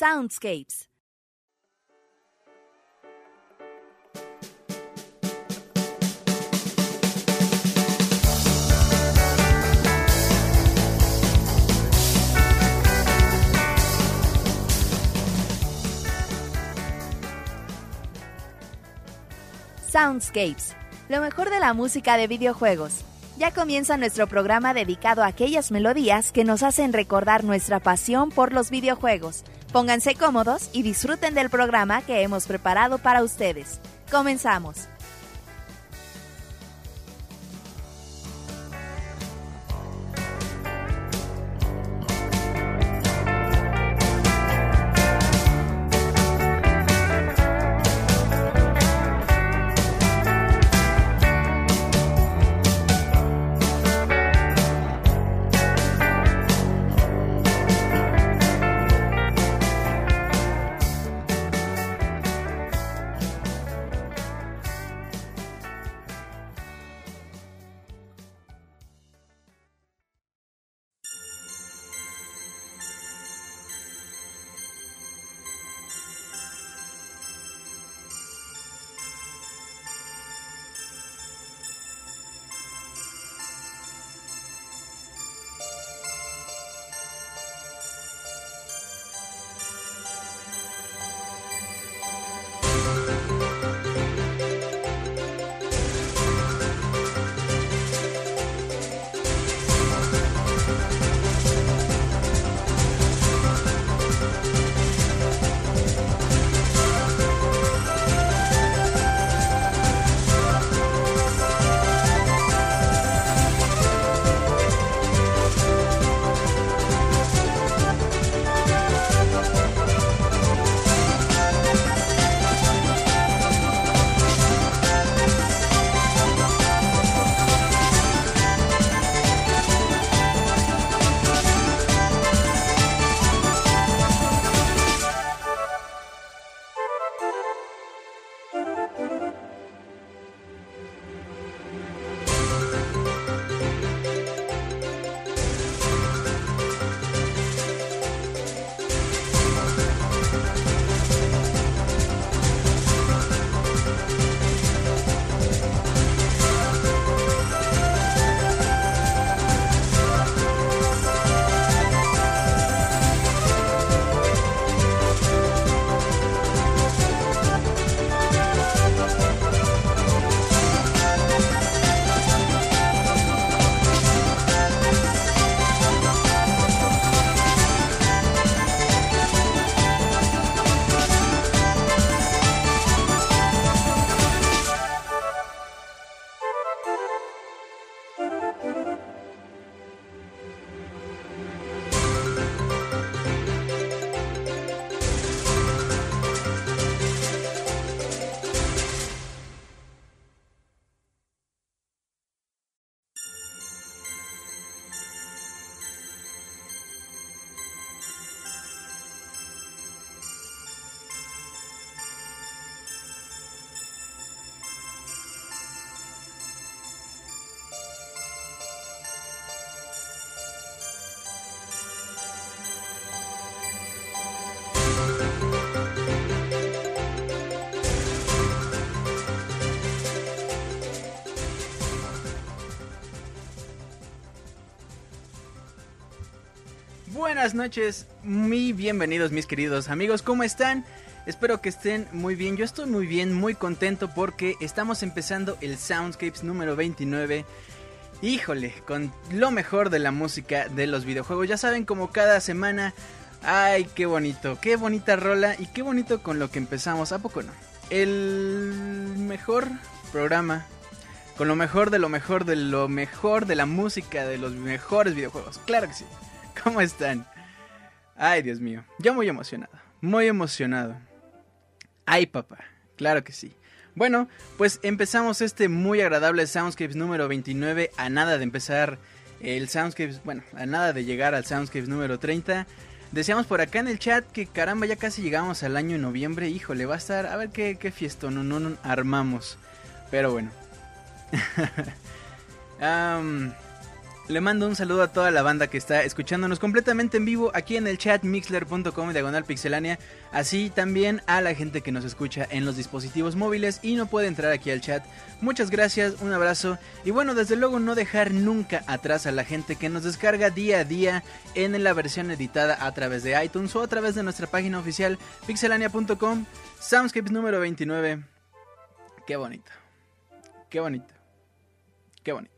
Soundscapes. Soundscapes, lo mejor de la música de videojuegos. Ya comienza nuestro programa dedicado a aquellas melodías que nos hacen recordar nuestra pasión por los videojuegos. Pónganse cómodos y disfruten del programa que hemos preparado para ustedes. Comenzamos. Buenas noches, muy bienvenidos mis queridos amigos, ¿cómo están? Espero que estén muy bien, yo estoy muy bien, muy contento porque estamos empezando el Soundscapes número 29. Híjole, con lo mejor de la música de los videojuegos, ya saben como cada semana, ay, qué bonito, qué bonita rola y qué bonito con lo que empezamos, ¿a poco no? El mejor programa con lo mejor de lo mejor de lo mejor de la música de los mejores videojuegos. Claro que sí. ¿Cómo están? Ay, Dios mío. Yo muy emocionado. Muy emocionado. Ay, papá. Claro que sí. Bueno, pues empezamos este muy agradable Soundscapes número 29 a nada de empezar el Soundscapes, bueno, a nada de llegar al Soundscapes número 30. Decíamos por acá en el chat que caramba, ya casi llegamos al año en noviembre. Híjole, va a estar, a ver qué, qué fiesta no, no, no armamos. Pero bueno. Le mando un saludo a toda la banda que está escuchándonos completamente en vivo aquí en el chat mixler.com diagonal pixelania. Así también a la gente que nos escucha en los dispositivos móviles y no puede entrar aquí al chat. Muchas gracias, un abrazo. Y bueno, desde luego no dejar nunca atrás a la gente que nos descarga día a día en la versión editada a través de iTunes o a través de nuestra página oficial pixelania.com. Soundscapes número 29. Qué bonito. Qué bonito. Qué bonito.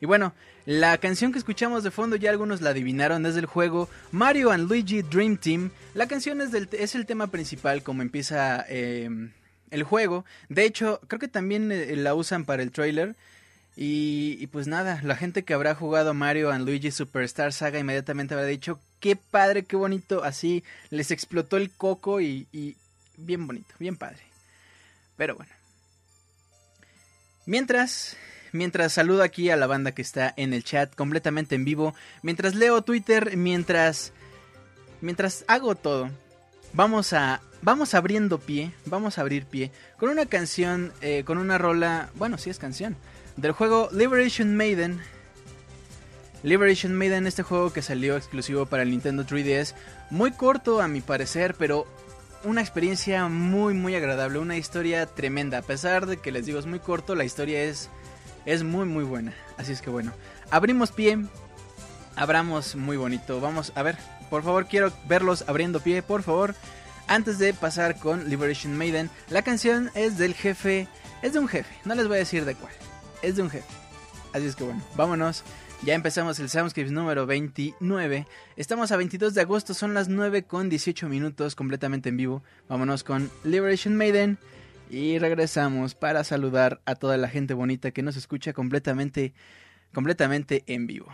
Y bueno, la canción que escuchamos de fondo ya algunos la adivinaron, es del juego Mario and Luigi Dream Team. La canción es, el tema principal como empieza em, el juego. De hecho, creo que también eh, la usan para el trailer. Y, pues nada, la gente que habrá jugado Mario and Luigi Superstar Saga inmediatamente habrá dicho, qué padre, qué bonito, así les explotó el coco y, y bien bonito, bien padre. Pero bueno. Mientras, mientras saludo aquí a la banda que está en el chat completamente en vivo, mientras leo Twitter, mientras mientras hago todo, vamos a vamos abriendo pie, vamos a abrir pie con una canción, eh, con una rola, bueno, sí es canción, del juego Liberation Maiden. Liberation Maiden, este juego que salió exclusivo para el Nintendo 3DS, muy corto a mi parecer, pero una experiencia muy muy agradable, una historia tremenda. A pesar de que les digo es muy corto, la historia es es muy muy buena. Así es que bueno, abrimos pie. Abramos muy bonito. Vamos a ver, por favor, quiero verlos abriendo pie, por favor. Antes de pasar con Liberation Maiden, la canción es del jefe, es de un jefe, no les voy a decir de cuál, es de un jefe. Así es que bueno, vámonos. Ya empezamos el Soundscapes número 29. Estamos a 22 de agosto, son las 9 con 18 minutos completamente en vivo. Vámonos con Liberation Maiden. Y regresamos para saludar a toda la gente bonita que nos escucha completamente, completamente en vivo.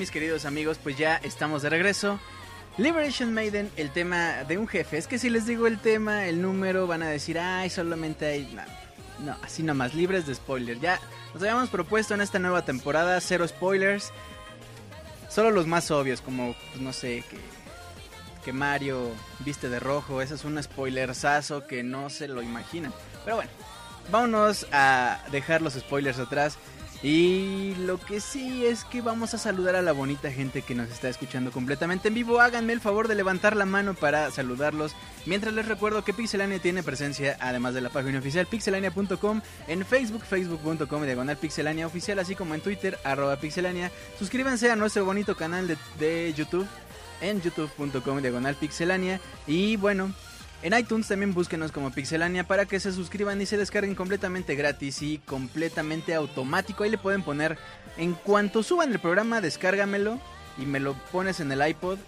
Mis queridos amigos, pues ya estamos de regreso. Liberation Maiden, el tema de un jefe. Es que si les digo el tema, el número, van a decir, ay, solamente hay... No, así nomás, libres de spoilers. Ya nos habíamos propuesto en esta nueva temporada cero spoilers. Solo los más obvios, como, pues, no sé, que, que Mario viste de rojo. Ese es un spoilersazo que no se lo imaginan. Pero bueno, vámonos a dejar los spoilers atrás. Y lo que sí es que vamos a saludar a la bonita gente que nos está escuchando completamente en vivo. Háganme el favor de levantar la mano para saludarlos. Mientras les recuerdo que Pixelania tiene presencia, además de la página oficial pixelania.com, en Facebook, facebook.com diagonal pixelania oficial, así como en Twitter, arroba pixelania. Suscríbanse a nuestro bonito canal de, de YouTube en youtube.com diagonal pixelania. Y bueno, en iTunes también búsquenos como Pixelania para que se suscriban y se descarguen completamente gratis y completamente automático. Ahí le pueden poner, en cuanto suban el programa, descárgamelo y me lo pones en el iPod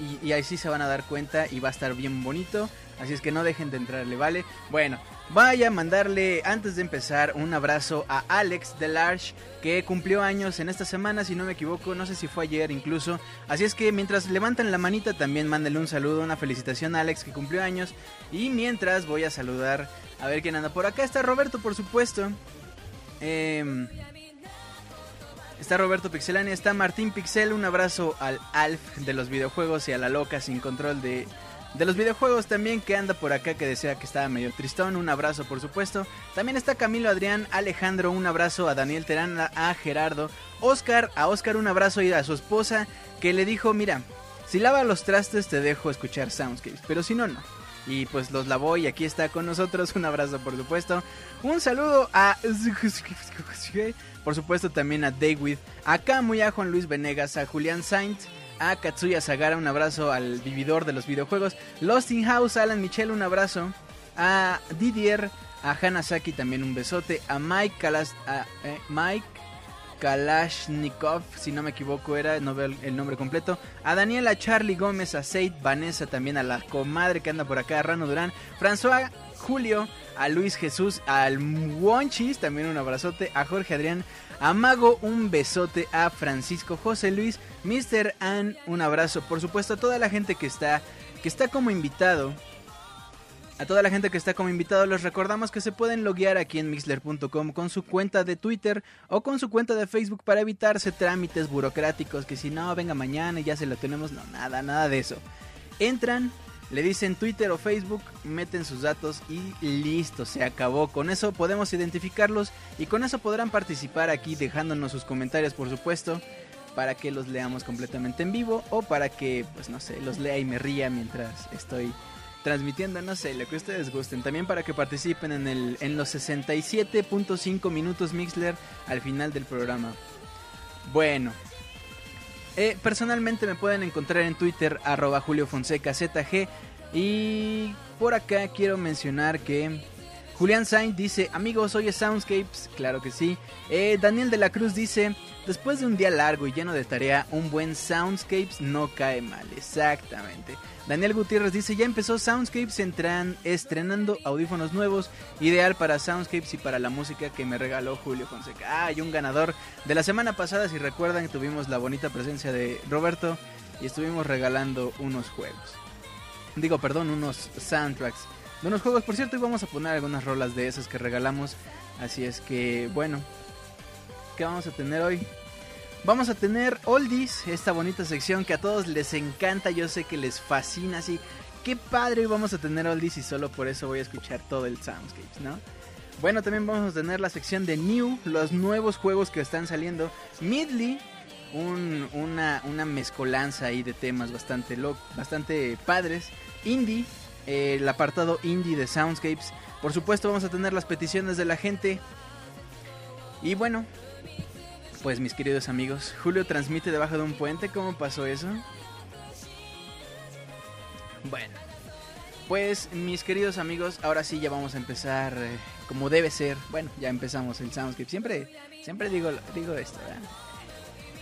y, y, sí se van a dar cuenta y va a estar bien bonito. Así es que no dejen de entrarle, ¿vale? Bueno, vaya a mandarle antes de empezar un abrazo a Alex Delarge que cumplió años en esta semana, si no me equivoco, no sé si fue ayer incluso. Así es que mientras levantan la manita también mándenle un saludo, una felicitación a Alex que cumplió años. Y mientras voy a saludar a ver quién anda por acá. Está Roberto, por supuesto. Eh, Está Roberto Pixelania, está Martín Pixel, un abrazo al Alf de los videojuegos y a la loca sin control de, de los videojuegos también que anda por acá que decía que estaba medio tristón, un abrazo por supuesto. También está Camilo Adrián, Alejandro, un abrazo a Daniel Terán, a Gerardo, Oscar, a Oscar un abrazo y a su esposa que le dijo, mira, si lava los trastes te dejo escuchar Soundscapes, pero si no, no. Y pues los lavó y aquí está con nosotros. Un abrazo por supuesto. Un saludo a... Por supuesto también a David. Acá muy a Juan Luis Venegas, a Julián Sainz. A Katsuya Sagara, un abrazo al vividor de los videojuegos. Lost in House, Alan Michel, un abrazo. A Didier, a Hanasaki también un besote. A Mike Calas, a, eh, Mike Kalashnikov, si no me equivoco era, no veo el nombre completo. A Daniela, Charlie Gómez, a Seid, Vanessa, también a la comadre que anda por acá, Rano Durán, François, Julio, a Luis Jesús, al Wonchis, también un abrazote, a Jorge Adrián, a Mago, un besote, a Francisco José Luis, Mr. Ann, un abrazo, por supuesto a toda la gente que está, que está como invitado a toda la gente que está como invitado les recordamos que se pueden loguear aquí en mixler.com con su cuenta de Twitter o con su cuenta de Facebook para evitarse trámites burocráticos que si no, venga mañana y ya se lo tenemos. No, nada, nada de eso. Entran, le dicen Twitter o Facebook, meten sus datos y listo, se acabó. Con eso podemos identificarlos y con eso podrán participar aquí dejándonos sus comentarios por supuesto para que los leamos completamente en vivo o para que, pues no sé, los lea y me ría mientras estoy transmitiendo, no sé, lo que ustedes gusten. También para que participen en, el, en los 67.5 minutos Mixler al final del programa. Bueno, eh, personalmente me pueden encontrar en Twitter, arroba Julio Fonseca ZG. Y por acá quiero mencionar que Julián Sainz dice, amigos, oye Soundscapes, claro que sí. Eh, Daniel de la Cruz dice, después de un día largo y lleno de tarea, un buen Soundscapes no cae mal, exactamente. Daniel Gutiérrez dice, ya empezó Soundscapes entran, estrenando audífonos nuevos, ideal para Soundscapes y para la música que me regaló Julio Fonseca. Ah, y un ganador de la semana pasada, si recuerdan, tuvimos la bonita presencia de Roberto y estuvimos regalando unos juegos. Digo, perdón, unos soundtracks de unos juegos. Por cierto, y vamos a poner algunas rolas de esas que regalamos. Así es que, bueno, ¿qué vamos a tener hoy? Vamos a tener Oldies, esta bonita sección que a todos les encanta, yo sé que les fascina, así. Qué padre vamos a tener Oldies y solo por eso voy a escuchar todo el Soundscapes, ¿no? Bueno, también vamos a tener la sección de New, los nuevos juegos que están saliendo. Midley, una, una mezcolanza ahí de temas bastante, bastante padres. Indie, eh, el apartado indie de Soundscapes. Por supuesto vamos a tener las peticiones de la gente. Y bueno, pues mis queridos amigos, Julio transmite debajo de un puente, ¿cómo pasó eso? Bueno, pues mis queridos amigos, ahora sí ya vamos a empezar eh, como debe ser. Bueno, ya empezamos el Soundscape. Siempre, siempre digo, digo esto, ¿verdad?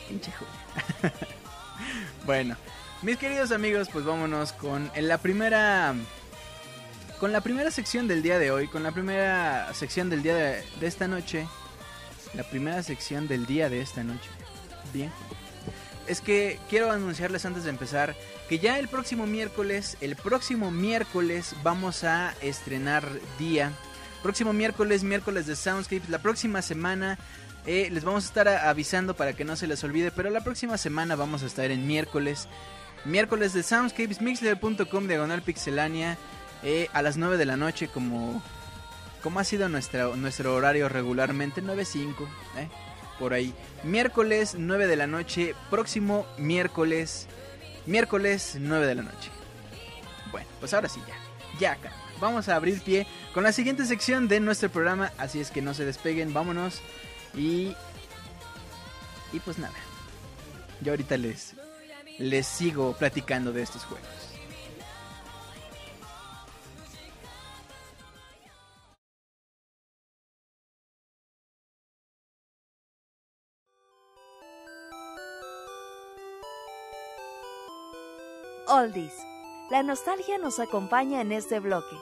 Pinche Julio. bueno, mis queridos amigos, pues vámonos con la primera con la primera sección del día de hoy, con la primera sección del día de, esta noche, la primera sección del día de esta noche. Bien. es que quiero anunciarles antes de empezar que ya el próximo miércoles, el próximo miércoles vamos a estrenar día. Próximo miércoles, miércoles de Soundscapes. La próxima semana eh, les vamos a estar avisando para que no se les olvide, pero la próxima semana vamos a estar en miércoles. Miércoles de Soundscapes, mixler.com diagonal pixelania, eh, a las 9 de la noche como, como ha sido nuestro horario regularmente, 9.5, eh, por ahí. Miércoles 9 de la noche, próximo miércoles, miércoles 9 de la noche. Bueno, pues ahora sí, ya, ya acá. Vamos a abrir pie con la siguiente sección de nuestro programa, así es que no se despeguen, vámonos. Y. Y pues nada. Yo ahorita les. Les sigo platicando de estos juegos. Oldies. La nostalgia nos acompaña en este bloque.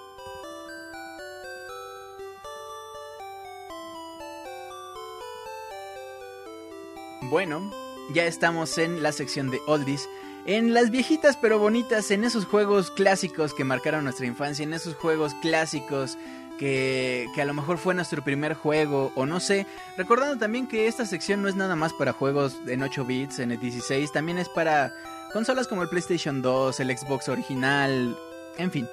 Bueno, ya estamos en la sección de Oldies. En las viejitas pero bonitas, en esos juegos clásicos que marcaron nuestra infancia, en esos juegos clásicos que, que, a lo mejor fue nuestro primer juego o no sé. Recordando también que esta sección no es nada más para juegos en 8 bits, en el 16, también es para consolas como el PlayStation 2, el Xbox original, en fin.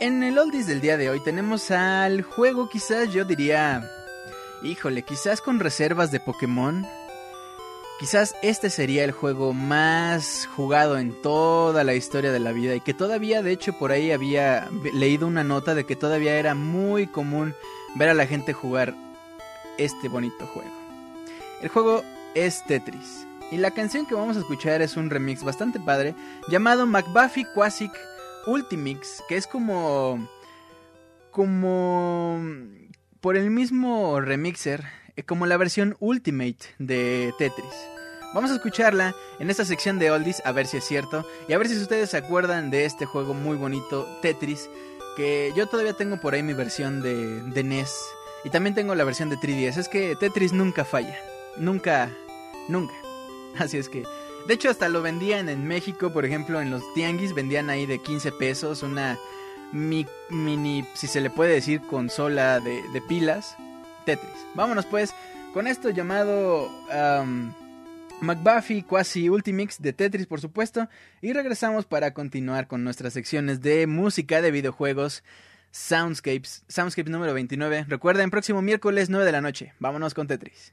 En el Oldies del día de hoy tenemos al juego quizás yo diría, híjole, quizás con reservas de Pokémon. Quizás este sería el juego más jugado en toda la historia de la vida y que todavía, de hecho, por ahí había leído una nota de que todavía era muy común ver a la gente jugar este bonito juego. El juego es Tetris y la canción que vamos a escuchar es un remix bastante padre llamado McBuffy Quasic Ultimix, que es como como por el mismo remixer eh, como la versión Ultimate de Tetris. Vamos a escucharla en esta sección de Oldies a ver si es cierto y a ver si ustedes se acuerdan de este juego muy bonito Tetris que yo todavía tengo por ahí mi versión de, de NES y también tengo la versión de 3DS. Es que Tetris nunca falla, nunca, nunca. Así es que, de hecho hasta lo vendían en México, por ejemplo en los tianguis vendían ahí de 15 pesos una mini, si se le puede decir, consola de, de pilas Tetris. Vámonos pues con esto llamado McBuffy Quasi Ultimix de Tetris, por supuesto. Y regresamos para continuar con nuestras secciones de música de videojuegos. Soundscapes, Soundscape número 29. Recuerden, próximo miércoles 9 de la noche. Vámonos con Tetris.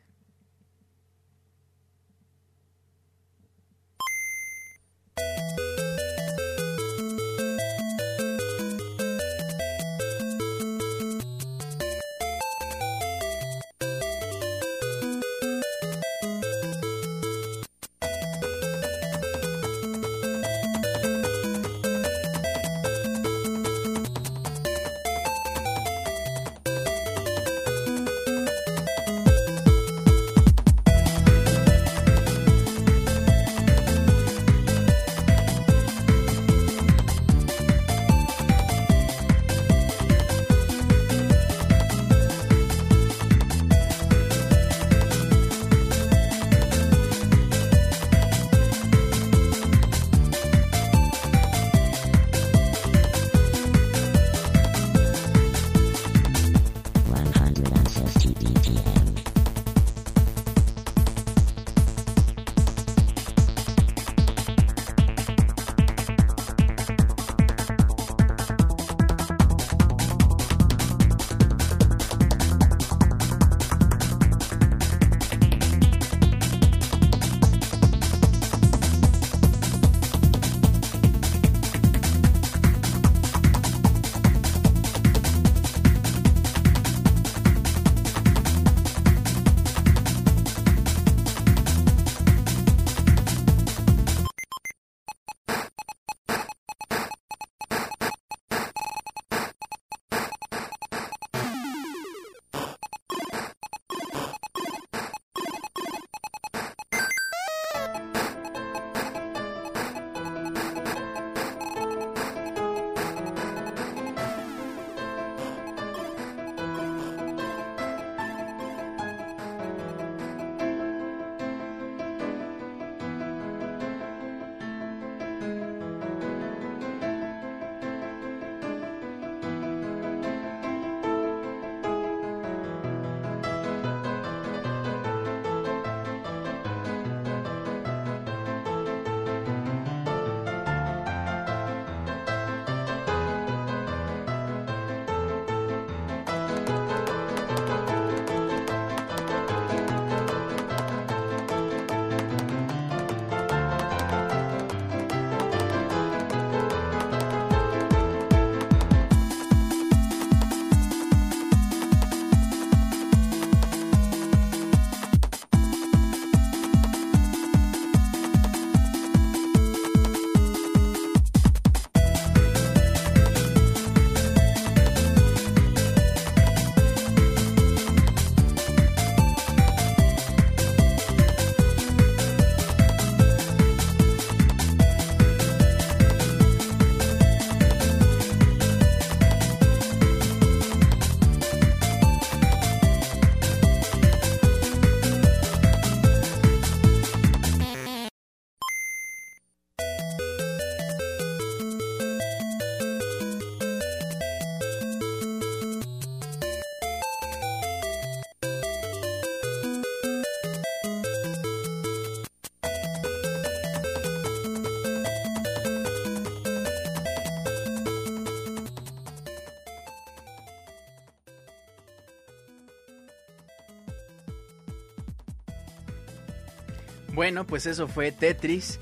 Bueno, pues eso fue Tetris.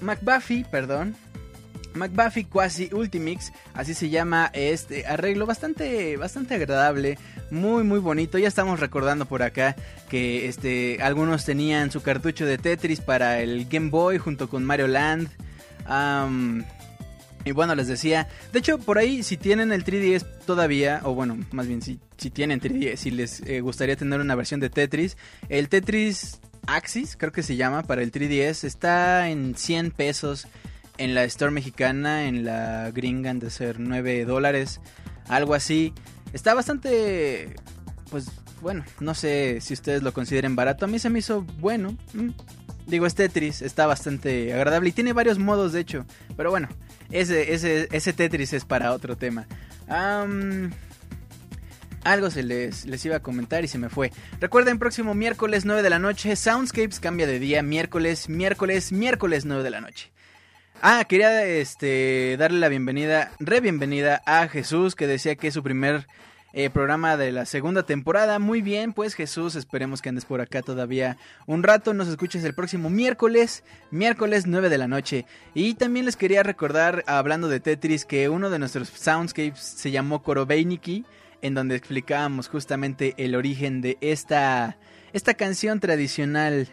McBuffy, perdón. McBuffy Quasi Ultimix, así se llama este arreglo bastante bastante agradable, muy muy bonito. Ya estamos recordando por acá que este algunos tenían su cartucho de Tetris para el Game Boy junto con Mario Land. y bueno, les decía, de hecho por ahí si tienen el 3DS todavía, o bueno, más bien si, si tienen 3DS, si les eh, gustaría tener una versión de Tetris, el Tetris Axis, creo que se llama, para el 3DS. Está en 100 pesos en la Store mexicana, en la gringa de ser 9 dólares, algo así. Está bastante, pues bueno, no sé si ustedes lo consideren barato. A mí se me hizo bueno. Mm. Digo, es Tetris, está bastante agradable y tiene varios modos de hecho. Pero bueno, ese, ese, ese Tetris es para otro tema. Algo se les, les iba a comentar y se me fue. Recuerden, próximo miércoles 9 de la noche, Soundscapes cambia de día, miércoles, miércoles, miércoles 9 de la noche. Ah, quería este, darle la bienvenida, re bienvenida a Jesús, que decía que es su primer eh, programa de la segunda temporada. Muy bien, pues Jesús, esperemos que andes por acá todavía un rato. Nos escuches el próximo miércoles, miércoles 9 de la noche. Y también les quería recordar, hablando de Tetris, que uno de nuestros soundscapes se llamó Korobeiniki en donde explicábamos justamente el origen de esta, esta canción tradicional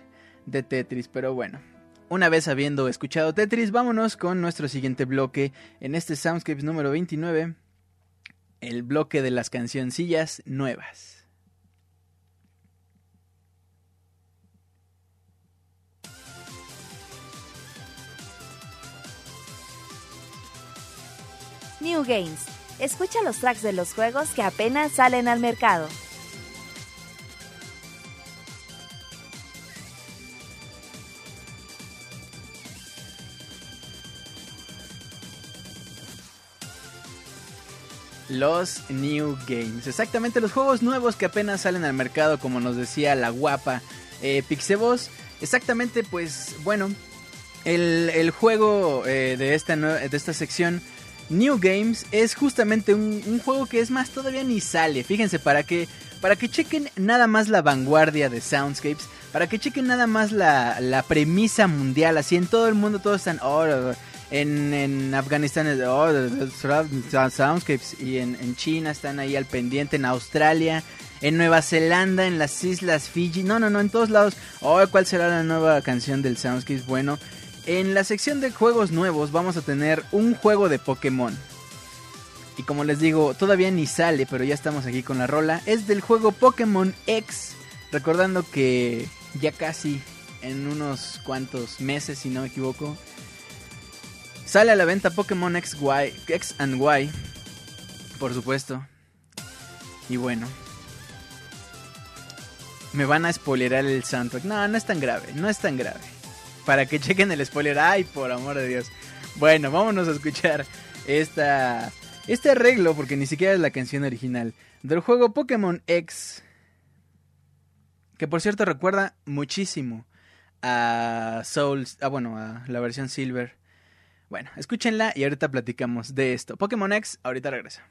de Tetris. Pero bueno, una vez habiendo escuchado Tetris, vámonos con nuestro siguiente bloque en este Soundscapes número 29, el bloque de las cancioncillas nuevas. New Games Escucha los tracks de los juegos que apenas salen al mercado. Los New Games. Exactamente, los juegos nuevos que apenas salen al mercado, como nos decía la guapa eh. Exactamente, pues bueno, el, juego eh, de, esta, de esta sección New Games es justamente un, juego que es más todavía ni sale. Fíjense, para que, para que chequen nada más la vanguardia de Soundscapes, para que chequen nada más la, la premisa mundial, así en todo el mundo todos están, oh, en, en Afganistán es, oh, Soundscapes, y en, en China están ahí al pendiente, en Australia, en Nueva Zelanda, en las islas Fiji, no, no, no, en todos lados, oh, ¿cuál será la nueva canción del Soundscapes? Bueno, en la sección de juegos nuevos vamos a tener un juego de Pokémon. Y como les digo, todavía ni sale, pero ya estamos aquí con la rola. Es del juego Pokémon X. Recordando que ya casi en unos cuantos meses, si no me equivoco, sale a la venta Pokémon X, y, X and Y. Por supuesto. Y bueno. Me van a spoilerar el soundtrack. No, no es tan grave, no es tan grave para que chequen el spoiler. Ay, por amor de Dios. Bueno, vámonos a escuchar esta, este arreglo, porque ni siquiera es la canción original, del juego Pokémon X. Que por cierto recuerda muchísimo a Souls, ah bueno, a la versión Silver. Bueno, escúchenla y ahorita platicamos de esto. Pokémon X, ahorita regreso.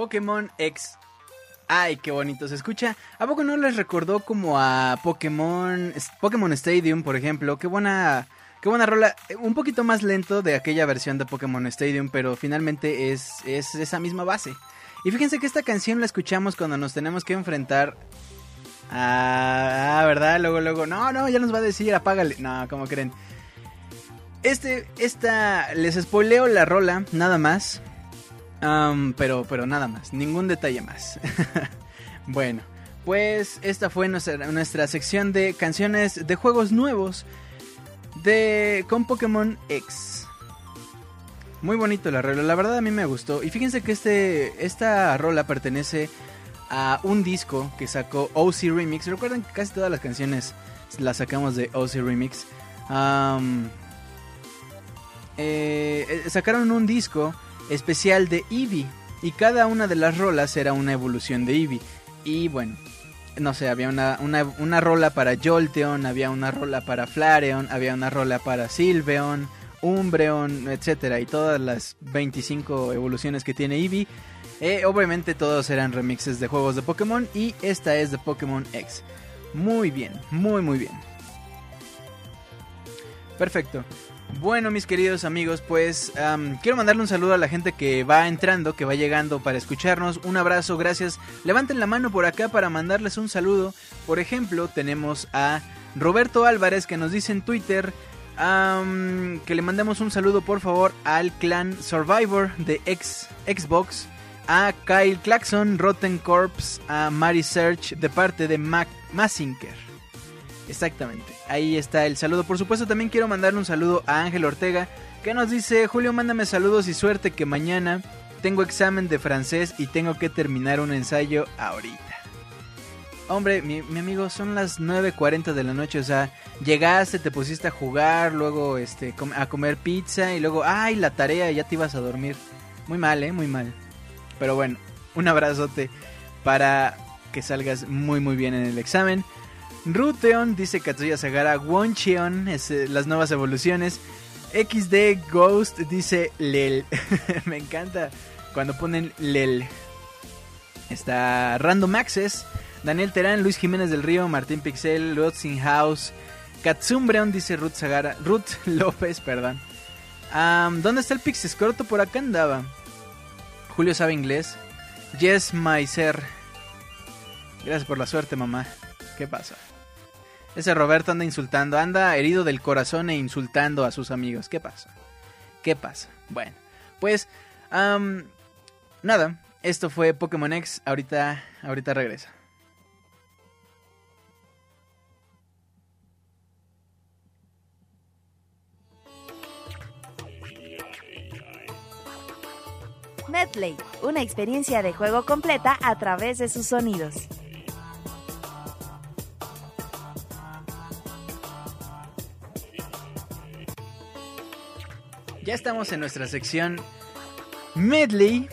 Pokémon X. Ay, qué bonito se escucha. ¿A poco no les recordó como a Pokémon Pokémon Stadium, por ejemplo? Qué buena qué buena rola. Un poquito más lento de aquella versión de Pokémon Stadium, pero finalmente es, es esa misma base. Y fíjense que esta canción la escuchamos cuando nos tenemos que enfrentar Ah, ¿verdad? Luego, luego, no, no, ya nos va a decir, apágale. No, como creen? Este, esta, les spoileo la rola, nada más. Pero, pero nada más, ningún detalle más. bueno, pues esta fue nuestra, sección de canciones de juegos nuevos de con Pokémon X. Muy bonito la rola, la verdad a mí me gustó. Y fíjense que este, esta rola pertenece a un disco que sacó OC Remix. Recuerden que casi todas las canciones las sacamos de OC Remix. Eh, eh, sacaron un disco especial de Eevee y cada una de las rolas era una evolución de Eevee. Y bueno, no sé, había una, una, rola para Jolteon, había una rola para Flareon, había una rola para Silveon, Umbreon, etcétera, y todas las 25 evoluciones que tiene Eevee. Eh, obviamente todos eran remixes de juegos de Pokémon y esta es de Pokémon X. Muy bien, muy muy bien. Perfecto. Bueno, mis queridos amigos, pues quiero mandarle un saludo a la gente que va entrando, que va llegando para escucharnos. Un abrazo, gracias. Levanten la mano por acá para mandarles un saludo. Por ejemplo, tenemos a Roberto Álvarez que nos dice en Twitter que le mandemos un saludo por favor al clan Survivor de Xbox. A Kyle Claxon, Rotten Corps, a Mary Search de parte de Mac Masinker. Exactamente. Ahí está el saludo. Por supuesto, también quiero mandarle un saludo a Ángel Ortega, que nos dice, Julio, mándame saludos y suerte que mañana tengo examen de francés y tengo que terminar un ensayo ahorita. Hombre, mi, amigo, son las 9.40 de la noche, o sea, llegaste, te pusiste a jugar, luego este, a comer pizza y luego, ay, la tarea, ya te ibas a dormir. Muy mal, ¿eh? Muy mal. Pero bueno, un abrazote para que salgas muy muy bien en el examen. Ruteon, dice Katsuya Sagara. Woncheon, es eh, las nuevas evoluciones. XD Ghost dice Lel. Me encanta cuando ponen Lel. Está Random Access. Daniel Terán, Luis Jiménez del Río, Martín Pixel, Rotzing House. Katsumbreon dice Ruth Sagara. Ruth López, perdón. ¿Dónde está el Pixis Corto? Por acá andaba. Julio sabe inglés. Yes, my ser. Gracias por la suerte, mamá. ¿Qué pasa? Ese Roberto anda insultando, anda herido del corazón e insultando a sus amigos. ¿Qué pasa? ¿Qué pasa? Bueno, pues nada, esto fue Pokémon X. Ahorita, ahorita regresa. Medley, una experiencia de juego completa a través de sus sonidos. Ya estamos en nuestra sección Medley,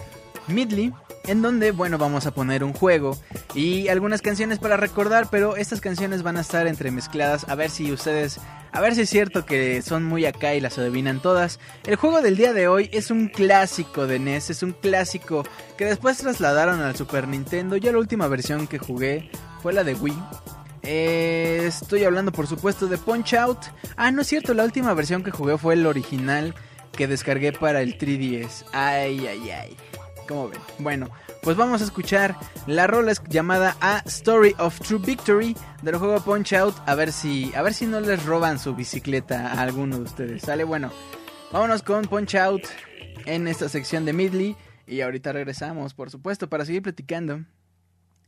Medley, en donde, bueno, vamos a poner un juego y algunas canciones para recordar, pero estas canciones van a estar entremezcladas, a ver si ustedes, a ver si es cierto que son muy acá y las adivinan todas. El juego del día de hoy es un clásico de NES, es un clásico que después trasladaron al Super Nintendo, ya la última versión que jugué fue la de Wii. Eh, estoy hablando por supuesto de Punch Out. Ah, no es cierto, la última versión que jugué fue el original que descargué para el 3DS. Ay, ay, ay. ¿Cómo ven? Bueno, pues vamos a escuchar la rola llamada A Story of True Victory del juego Punch Out. A ver si, a ver si no les roban su bicicleta a alguno de ustedes. Sale, bueno. Vámonos con Punch Out en esta sección de Midley. Y ahorita regresamos, por supuesto, para seguir platicando.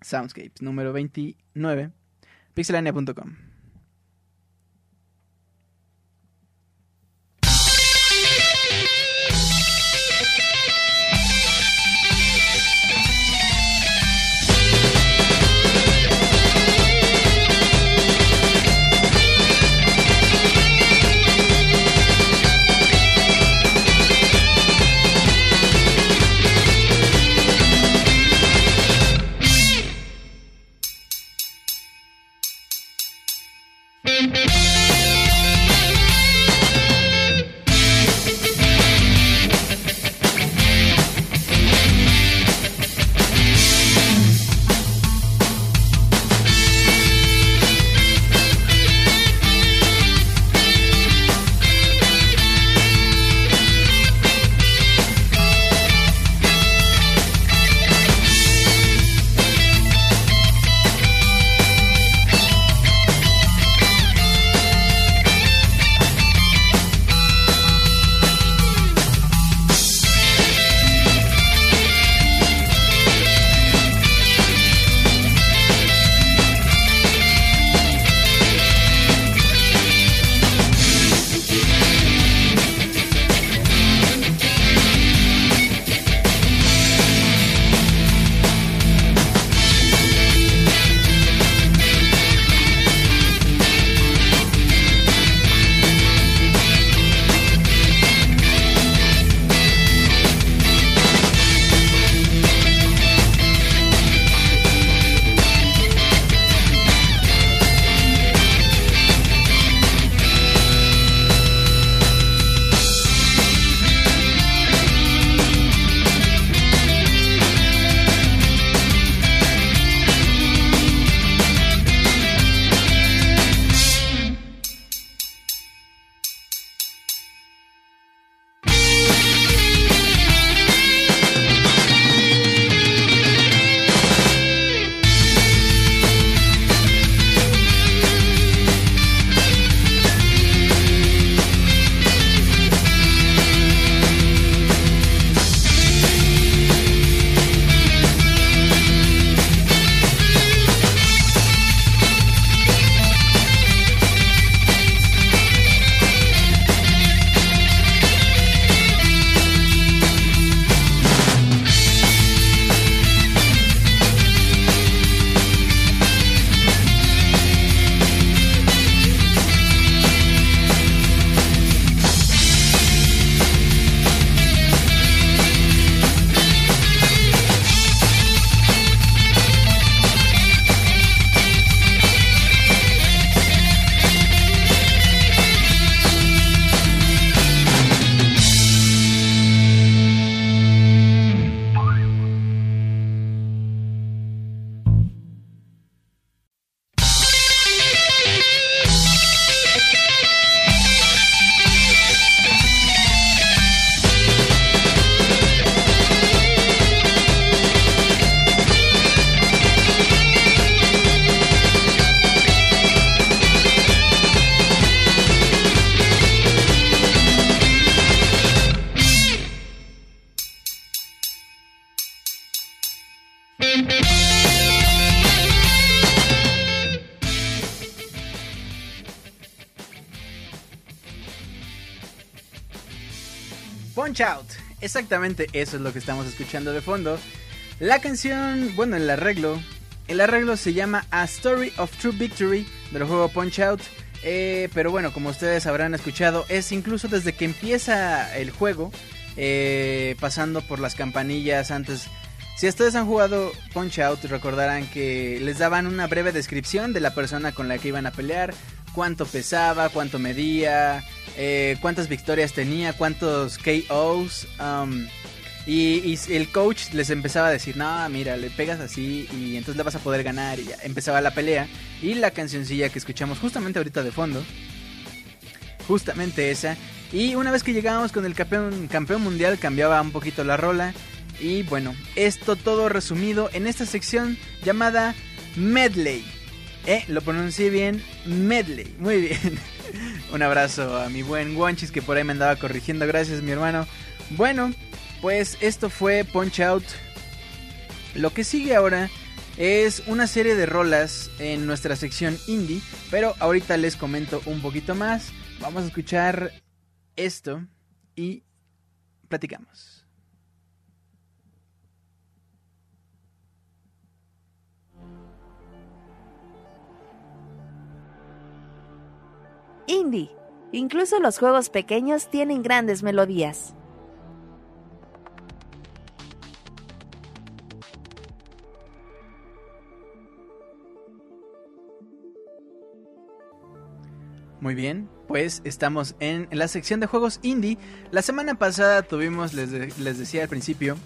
Soundscapes número 29. pixelania.com Exactamente eso es lo que estamos escuchando de fondo. La canción, bueno, el arreglo. El arreglo se llama A Story of True Victory del juego Punch Out. Eh, pero bueno, como ustedes habrán escuchado, es incluso desde que empieza el juego, eh, pasando por las campanillas antes. Si ustedes han jugado Punch Out, recordarán que les daban una breve descripción de la persona con la que iban a pelear, cuánto pesaba, cuánto medía, eh, cuántas victorias tenía, cuántos KOs. Um, y, el coach les empezaba a decir, no, mira, le pegas así y entonces le vas a poder ganar. Y ya empezaba la pelea. Y la cancioncilla que escuchamos justamente ahorita de fondo. Justamente esa. Y una vez que llegábamos con el campeón mundial cambiaba un poquito la rola. Y bueno, esto todo resumido en esta sección llamada Medley. Eh, lo pronuncié bien, Medley. Muy bien. Un abrazo a mi buen Wonchis que por ahí me andaba corrigiendo. Gracias, mi hermano. Bueno, pues esto fue Punch Out. Lo que sigue ahora es una serie de rolas en nuestra sección indie. Pero ahorita les comento un poquito más. Vamos a escuchar esto y platicamos. Indie. Incluso los juegos pequeños tienen grandes melodías. Muy bien, pues estamos en la sección de juegos indie. La semana pasada tuvimos, les, decía al principio,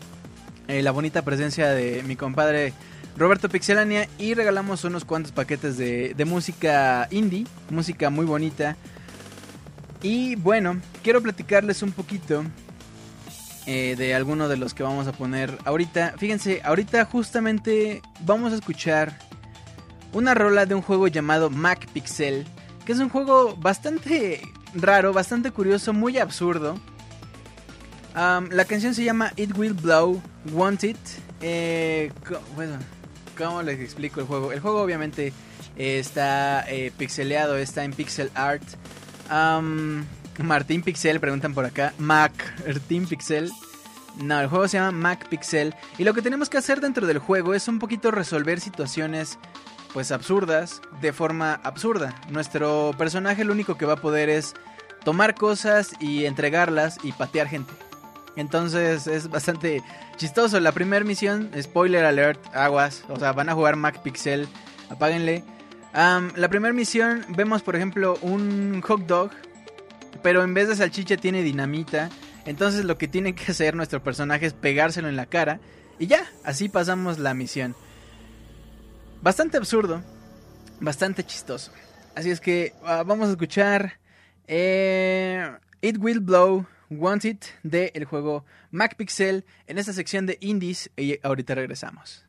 eh, la bonita presencia de mi compadre Roberto Pixelania y regalamos unos cuantos paquetes de, música indie, música muy bonita. Y bueno, quiero platicarles un poquito eh, de alguno de los que vamos a poner ahorita. Fíjense, ahorita justamente vamos a escuchar una rola de un juego llamado Mac Pixel, que es un juego bastante raro, bastante curioso, muy absurdo. la canción se llama It Will Blow, Want It. Eh, bueno, ¿Cómo les explico el juego? El juego obviamente está eh, pixeleado, está en pixel art. Martín Pixel, preguntan por acá. Mac, Martín Pixel. No, el juego se llama Mac Pixel. Y lo que tenemos que hacer dentro del juego es un poquito resolver situaciones pues absurdas de forma absurda. Nuestro personaje lo único que va a poder es tomar cosas y entregarlas y patear gente. Entonces es bastante chistoso. La primera misión, spoiler alert, aguas. O sea, van a jugar Mac Pixel, apáguenle. la primera misión vemos, por ejemplo, un hot dog, pero en vez de salchicha tiene dinamita. Entonces lo que tiene que hacer nuestro personaje es pegárselo en la cara. Y ya, así pasamos la misión. Bastante absurdo, bastante chistoso. Así es que ah, vamos a escuchar eh, It Will Blow Want It del juego MacPixel en esta sección de indies y ahorita regresamos.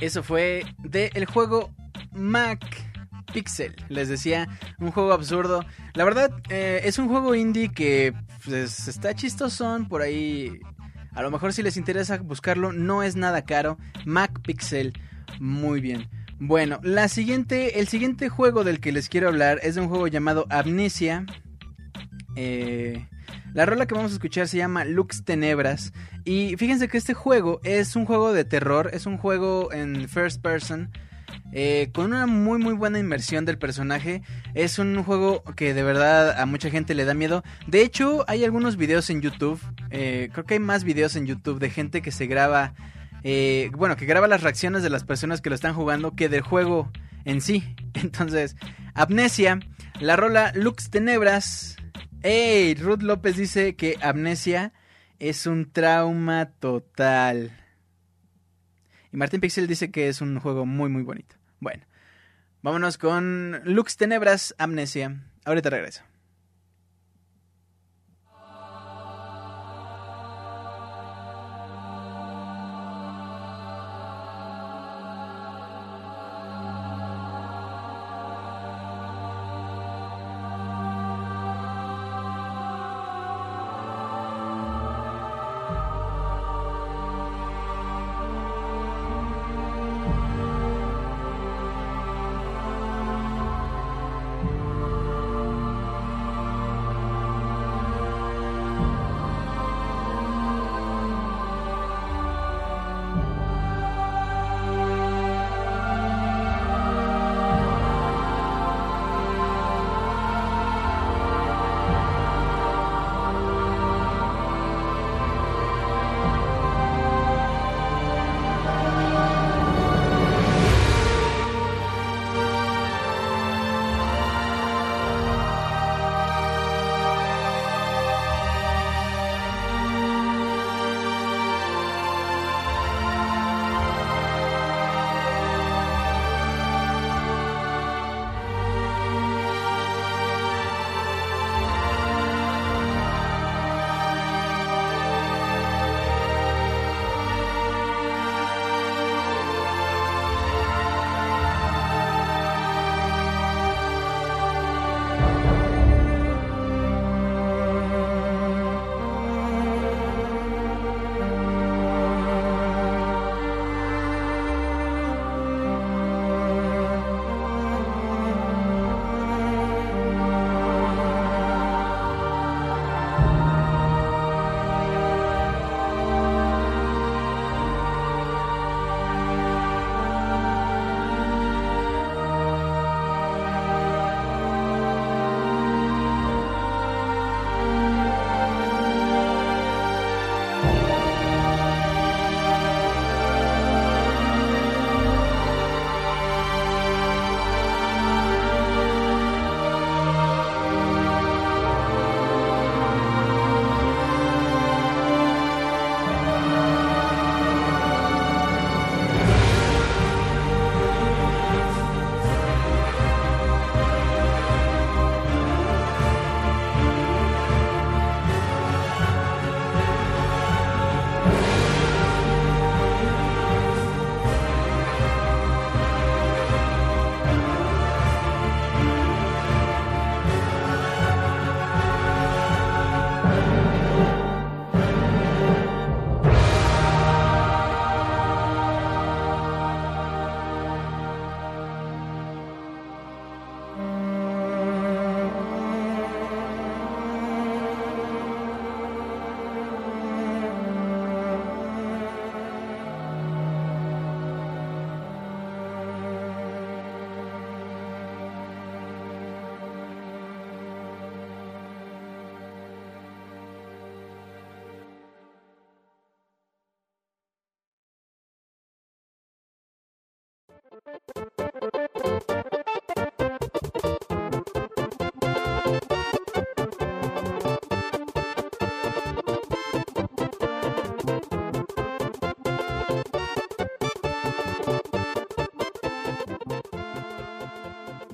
Eso fue del juego Mac Pixel. Les decía, un juego absurdo. La verdad, eh, es un juego indie que pues, está chistosón. Por ahí, a lo mejor si les interesa buscarlo, no es nada caro. Mac Pixel, muy bien. Bueno, la siguiente, el siguiente juego del que les quiero hablar es de un juego llamado Amnesia. Eh, la rola que vamos a escuchar se llama Lux Tenebras. Y fíjense que este juego es un juego de terror, es un juego en first person. Eh, con una muy muy buena inmersión del personaje. Es un juego que de verdad a mucha gente le da miedo. De hecho, hay algunos videos en YouTube. Eh, creo que hay más videos en YouTube de gente que se graba. Eh, bueno, que graba las reacciones de las personas que lo están jugando que del juego en sí. Entonces, Amnesia, la rola Lux Tenebras. Hey, Ruth López dice que Amnesia es un trauma total. Y Martín Pixel dice que es un juego muy muy bonito. Bueno, vámonos con Lux Tenebras Amnesia. Ahorita regreso.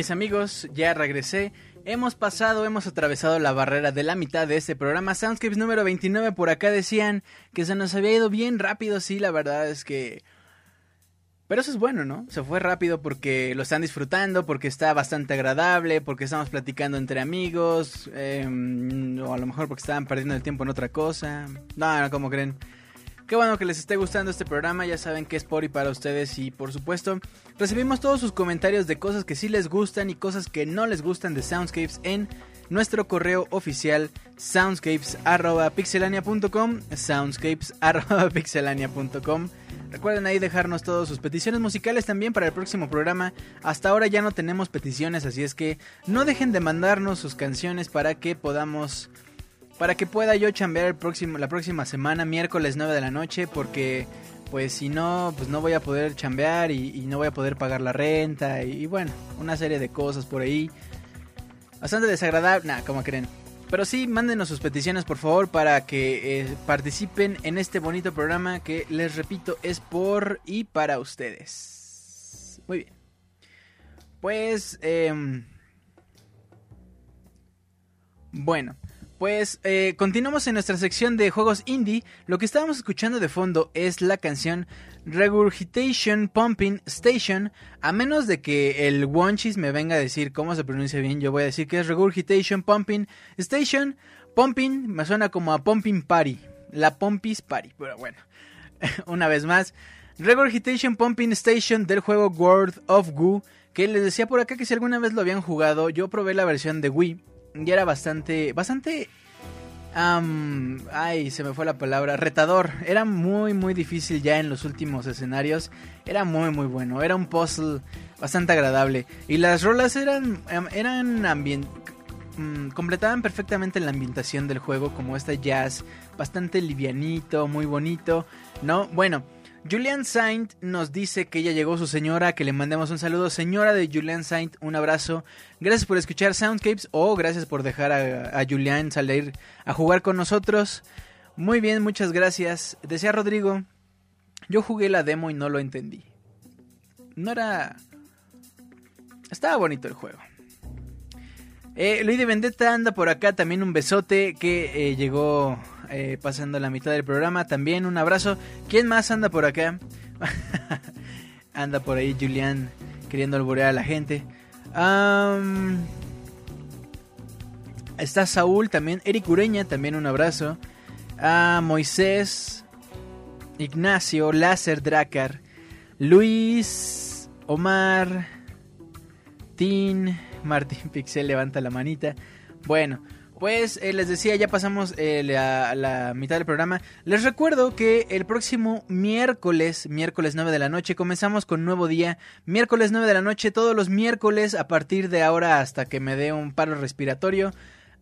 Mis amigos, ya regresé. Hemos pasado, hemos atravesado la barrera de la mitad de este programa. Soundscapes número 29 por acá decían que se nos había ido bien rápido. Sí, la verdad es que... Pero eso es bueno, ¿no? Se fue rápido porque lo están disfrutando, porque está bastante agradable, porque estamos platicando entre amigos, em, o a lo mejor porque estaban perdiendo el tiempo en otra cosa. No, no, como creen? Qué bueno que les esté gustando este programa, ya saben que es por y para ustedes y por supuesto recibimos todos sus comentarios de cosas que sí les gustan y cosas que no les gustan de Soundscapes en nuestro correo oficial soundscapes.pixelania.com soundscapes.pixelania.com Recuerden ahí dejarnos todas sus peticiones musicales también para el próximo programa. Hasta ahora ya no tenemos peticiones, así es que no dejen de mandarnos sus canciones para que podamos para que pueda yo chambear el próximo, la próxima semana, miércoles 9 de la noche, porque pues si no, pues no voy a poder chambear y, no voy a poder pagar la renta y, bueno, una serie de cosas por ahí. Bastante desagradable, nada, como creen. Pero sí, mándenos sus peticiones por favor para que eh, participen en este bonito programa que les repito es por y para ustedes. Muy bien. Pues... Eh, bueno, pues eh, continuamos en nuestra sección de juegos indie. Lo que estábamos escuchando de fondo es la canción Regurgitation Pumping Station. A menos de que el Wonchis me venga a decir cómo se pronuncia bien, yo voy a decir que es Regurgitation Pumping Station. Pumping me suena como a Pumping Party. La Pompis Party. Pero bueno, una vez más. Regurgitation Pumping Station del juego World of Goo. Que les decía por acá que si alguna vez lo habían jugado, yo probé la versión de Wii y era bastante, bastante, ay, se me fue la palabra, retador. Era muy, muy difícil ya en los últimos escenarios. Era muy, muy bueno. Era un puzzle bastante agradable. Y las rolas eran, eran ambient, mm, completaban perfectamente la ambientación del juego, como este jazz bastante livianito, muy bonito, ¿no? Bueno. Julian Saint nos dice que ya llegó su señora, que le mandemos un saludo. Señora de Julian Saint, un abrazo. Gracias por escuchar Soundscapes o gracias por dejar a, Julian salir a jugar con nosotros. Muy bien, muchas gracias. Decía Rodrigo, yo jugué la demo y no lo entendí. No era... Estaba bonito el juego. Eh, Luis de Vendetta anda por acá, también un besote que eh, llegó eh, pasando la mitad del programa. También un abrazo. ¿Quién más anda por acá? anda por ahí Julián queriendo alborear a la gente. está Saúl también. Eric Ureña también un abrazo. A Moisés. Ignacio. Láser Dracar. Luis. Omar. Tin. Martín Pixel levanta la manita. Bueno, pues eh, les decía, ya pasamos eh, la, la, mitad del programa. Les recuerdo que el próximo miércoles, miércoles 9 de la noche, comenzamos con nuevo día. Miércoles 9 de la noche, todos los miércoles, a partir de ahora hasta que me dé un paro respiratorio.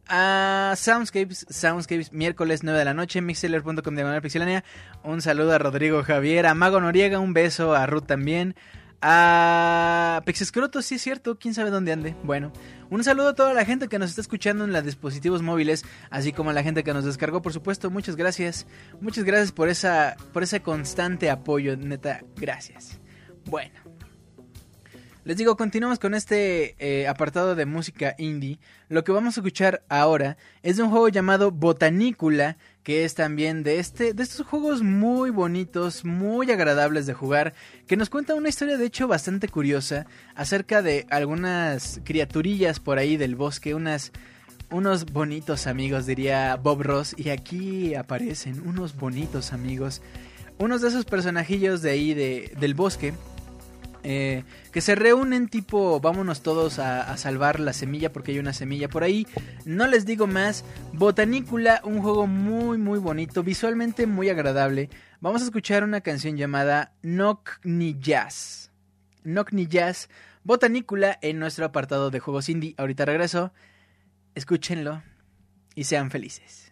A Soundscapes, Soundscapes, miércoles 9 de la noche, mixeller.com diagonal pixelánea. Un saludo a Rodrigo Javier, a Mago Noriega, un beso a Ruth también. A Pexescroto, sí es cierto, quién sabe dónde ande. Bueno, un saludo a toda la gente que nos está escuchando en los dispositivos móviles, así como a la gente que nos descargó, por supuesto. Muchas gracias. Muchas gracias por esa por ese constante apoyo, neta, gracias. Bueno, les digo, continuamos con este eh, apartado de música indie. Lo que vamos a escuchar ahora es de un juego llamado Botanícula, que es también de este, de estos juegos muy bonitos, muy agradables de jugar, que nos cuenta una historia de hecho bastante curiosa acerca de algunas criaturillas por ahí del bosque, unas unos bonitos amigos, diría Bob Ross, y aquí aparecen unos bonitos amigos, unos de esos personajillos de ahí de, del bosque eh, que se reúnen tipo vámonos todos a, salvar la semilla porque hay una semilla por ahí. No les digo más. Botanícula, un juego muy muy bonito, visualmente muy agradable. Vamos a escuchar una canción llamada Knock Ni Jazz. Knock Ni Jazz, Botanícula en nuestro apartado de juegos indie. Ahorita regreso. Escúchenlo y sean felices.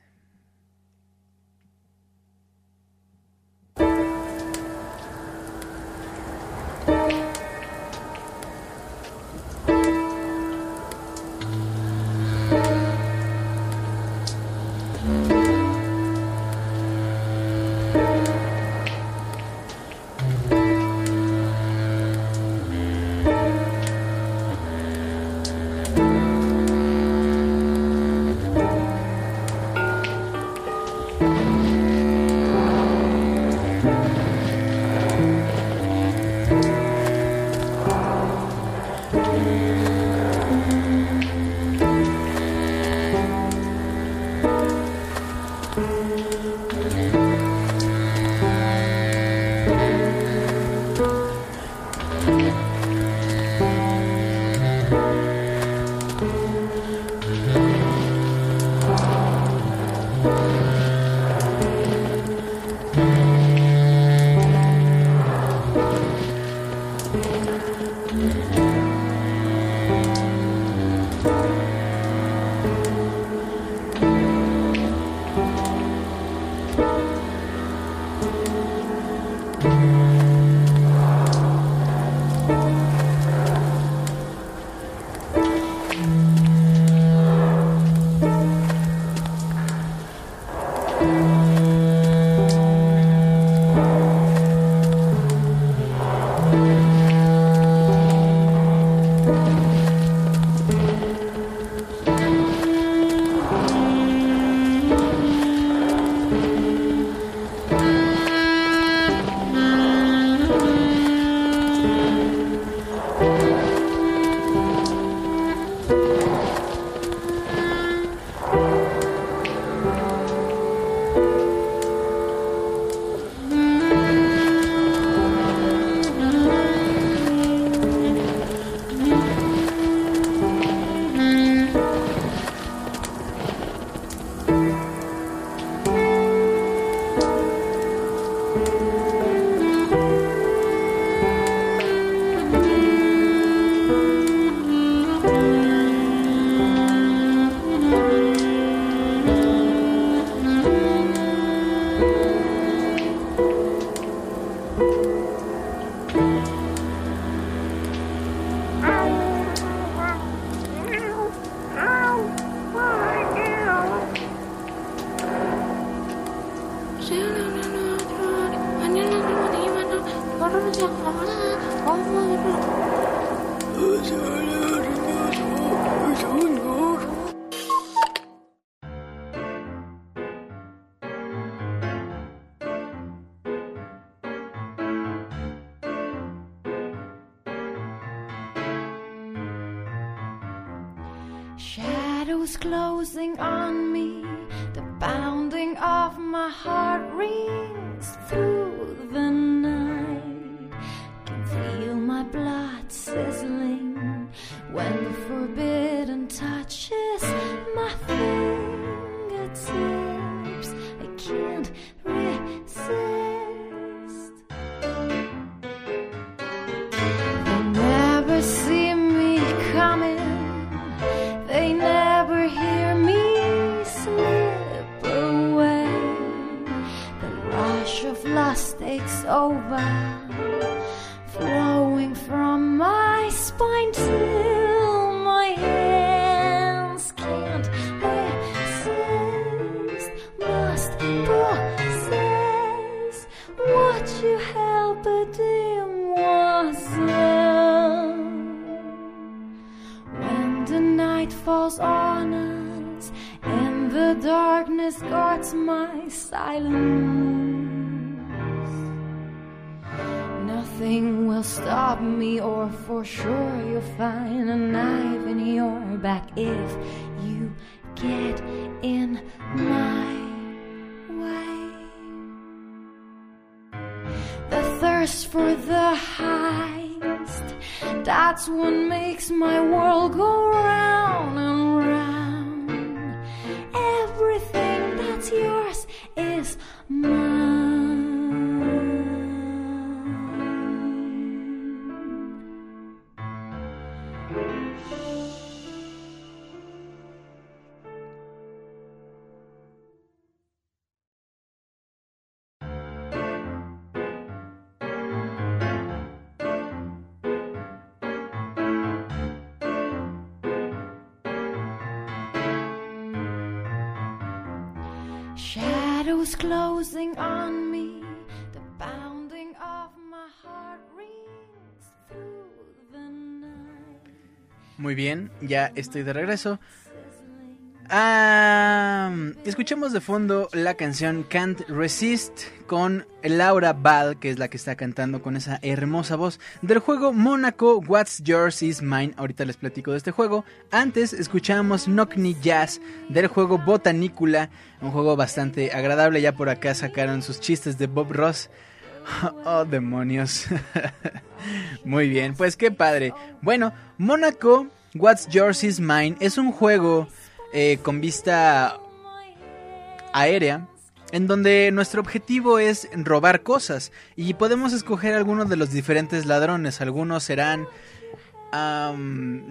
Over, flowing from my spine till my hands can't resist. Must possess what you held but wasn't. When the night falls on us and the darkness guards my silence, nothing will stop me, or for sure you'll find a knife in your back if you get in my way. The thirst for the highest, that's what makes my world go round and round. Muy bien, ya estoy de regreso. Ah, escuchemos de fondo la canción Can't Resist con Laura Ball, que es la que está cantando con esa hermosa voz del juego Monaco What's Yours Is Mine. Ahorita les platico de este juego. Antes escuchamos Knockney Jazz del juego Botanicula, un juego bastante agradable. Ya por acá sacaron sus chistes de Bob Ross. Oh, demonios. Muy bien, pues qué padre. Bueno, Monaco What's Yours Is Mine es un juego eh, con vista aérea en donde nuestro objetivo es robar cosas y podemos escoger algunos de los diferentes ladrones. Algunos serán...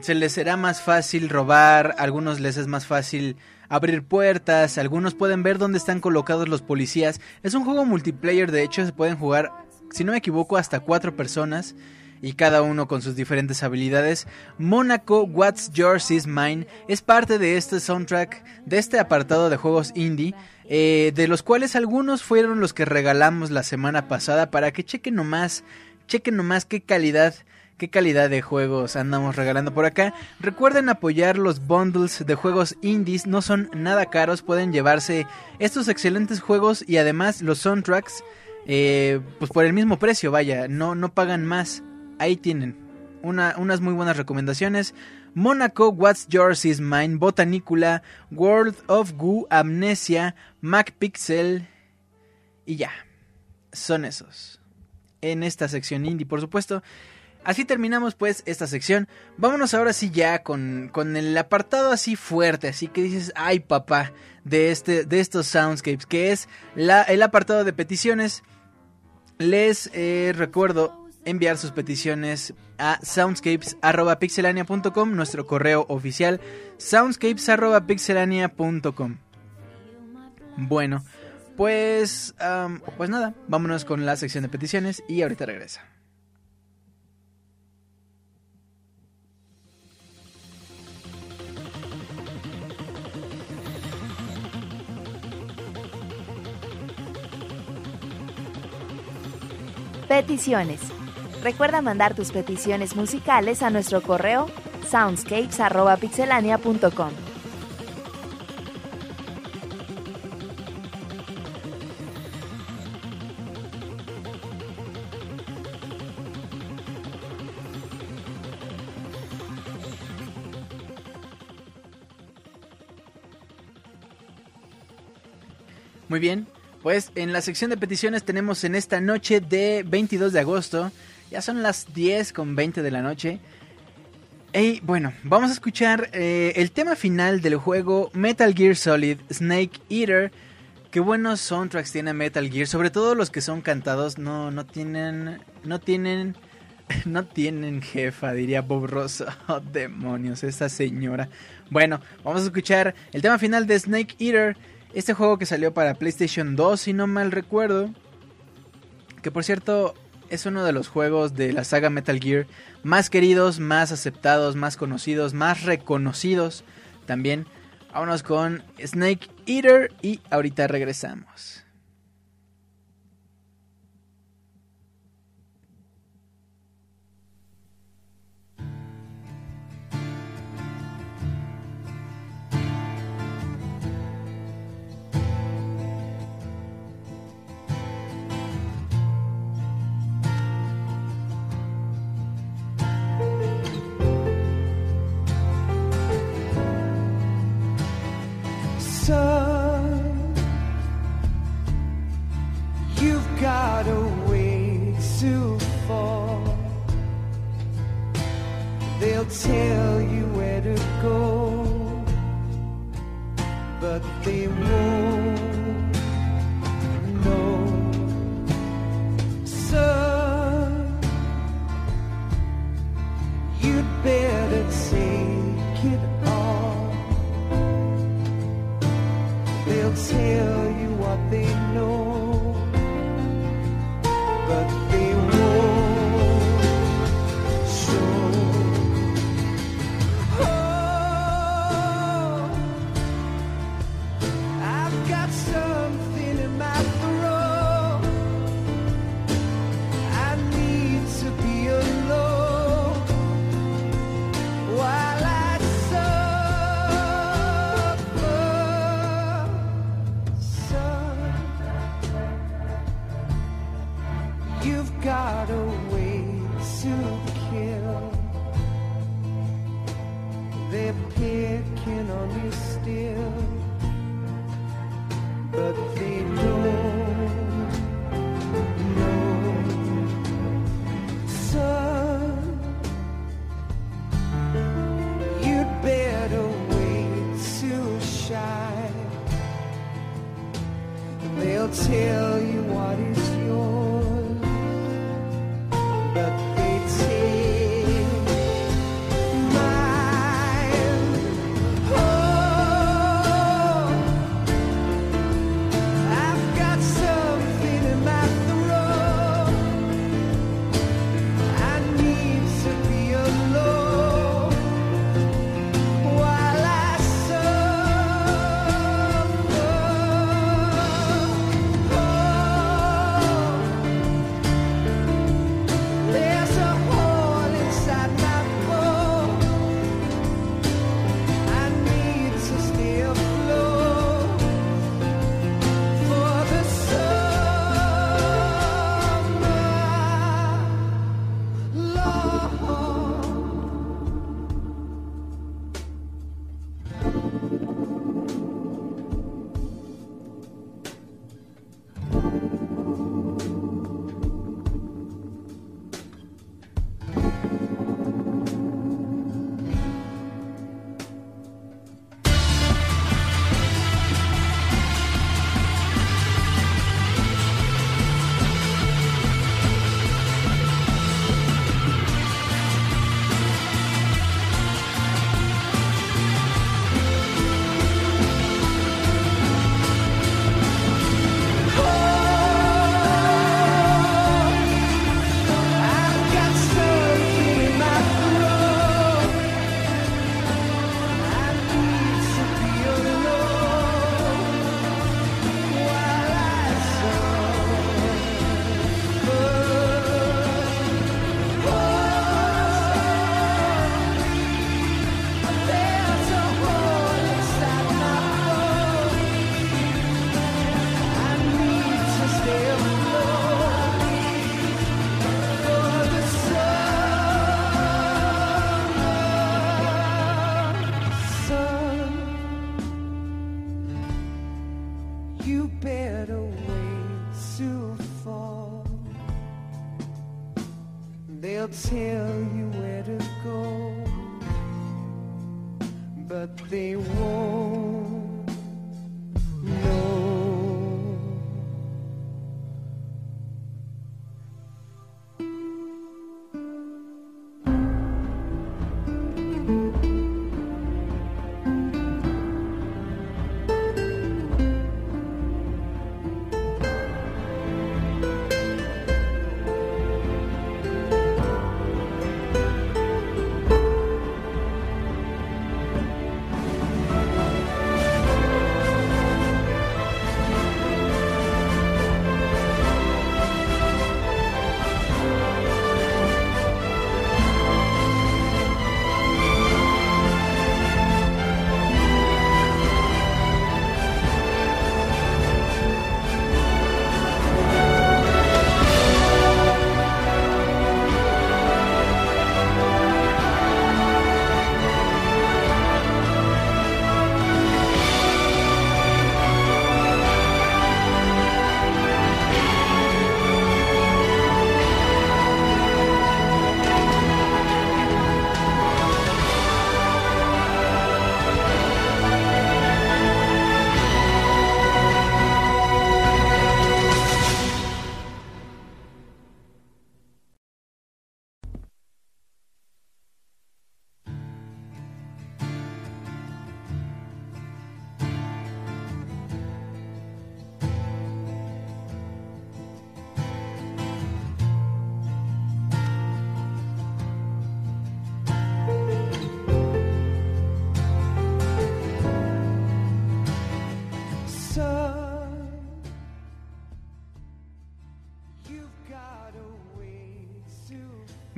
se les será más fácil robar, algunos les es más fácil abrir puertas, algunos pueden ver dónde están colocados los policías. Es un juego multiplayer, de hecho se pueden jugar, si no me equivoco, hasta cuatro personas y cada uno con sus diferentes habilidades. Monaco What's Yours Is Mine es parte de este soundtrack, de este apartado de juegos indie, eh, de los cuales algunos fueron los que regalamos la semana pasada para que chequen nomás, chequen nomás qué calidad. Qué calidad de juegos andamos regalando por acá. Recuerden apoyar los bundles de juegos indies, no son nada caros, pueden llevarse estos excelentes juegos y además los soundtracks, eh, pues por el mismo precio, vaya, no, no pagan más ahí tienen una- unas muy buenas recomendaciones. Monaco, What's Yours is Mine, Botanicula, World of Goo, Amnesia, MacPixel y ya. Son esos. En esta sección indie, por supuesto. Así terminamos pues esta sección. Vámonos ahora sí ya con, con el apartado así fuerte, así que dices, ay papá, de, este, de estos soundscapes, que es el apartado de peticiones. Les eh, recuerdo enviar sus peticiones a soundscapes.pixelania.com, nuestro correo oficial, soundscapes.pixelania.com. Bueno, pues, pues nada, vámonos con la sección de peticiones y ahorita regresa. Peticiones. Recuerda mandar tus peticiones musicales a nuestro correo soundscapes.pixelania.com. Muy bien, pues en la sección de peticiones tenemos en esta noche de 22 de agosto, ya son las 10 con 20 de la noche. Y bueno, vamos a escuchar eh, el tema final del juego Metal Gear Solid Snake Eater. Qué buenos soundtracks tiene Metal Gear, sobre todo los que son cantados, no, no tienen, no tienen, no tienen jefa, diría Bob Ross. Oh, demonios, esa señora. Bueno, vamos a escuchar el tema final de Snake Eater. Este juego que salió para PlayStation 2, si no mal recuerdo. Que por cierto, es uno de los juegos de la saga Metal Gear más queridos, más aceptados, más conocidos, más reconocidos también. Vámonos con Snake Eater y ahorita regresamos. till shine. They'll tell you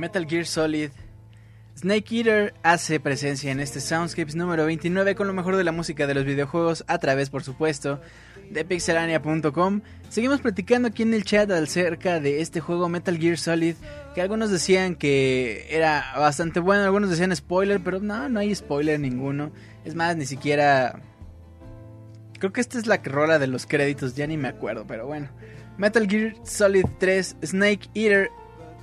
Metal Gear Solid. Snake Eater hace presencia en este Soundscapes número 29 con lo mejor de la música de los videojuegos a través, por supuesto, de pixelania.com. Seguimos platicando aquí en el chat acerca de este juego Metal Gear Solid, que algunos decían que era bastante bueno, algunos decían spoiler, pero no, no hay spoiler ninguno. Es más, ni siquiera... Creo que esta es la rola de los créditos, ya ni me acuerdo, pero bueno. Metal Gear Solid 3 Snake Eater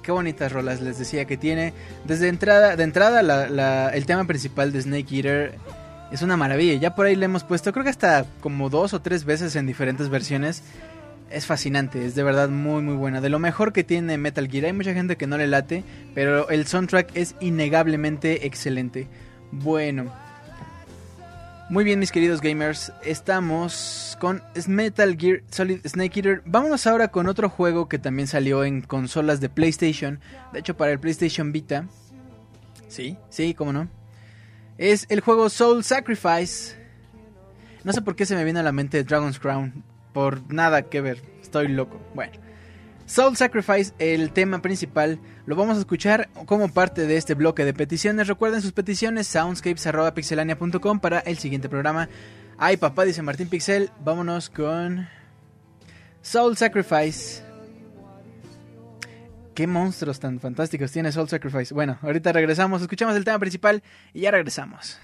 qué bonitas rolas les decía que tiene. Desde entrada, de entrada, el tema principal de Snake Eater es una maravilla. Ya por ahí le hemos puesto, creo que hasta como dos o tres veces en diferentes versiones. Es fascinante, es de verdad muy muy buena. De lo mejor que tiene Metal Gear. Hay mucha gente que no le late, pero el soundtrack es innegablemente excelente. Bueno. Muy bien, mis queridos gamers, estamos con Metal Gear Solid Snake Eater. Vámonos ahora con otro juego que también salió en consolas de PlayStation. De hecho, para el PlayStation Vita. Sí, sí, cómo no. Es el juego Soul Sacrifice. No sé por qué se me viene a la mente Dragon's Crown. Por nada que ver, estoy loco. Bueno. Soul Sacrifice, el tema principal, lo vamos a escuchar como parte de este bloque de peticiones. Recuerden sus peticiones, soundscapes.pixelania.com para el siguiente programa. Ay, papá, dice Martín Pixel, vámonos con Soul Sacrifice. Qué monstruos tan fantásticos tiene Soul Sacrifice. Bueno, ahorita regresamos, escuchamos el tema principal y ya regresamos.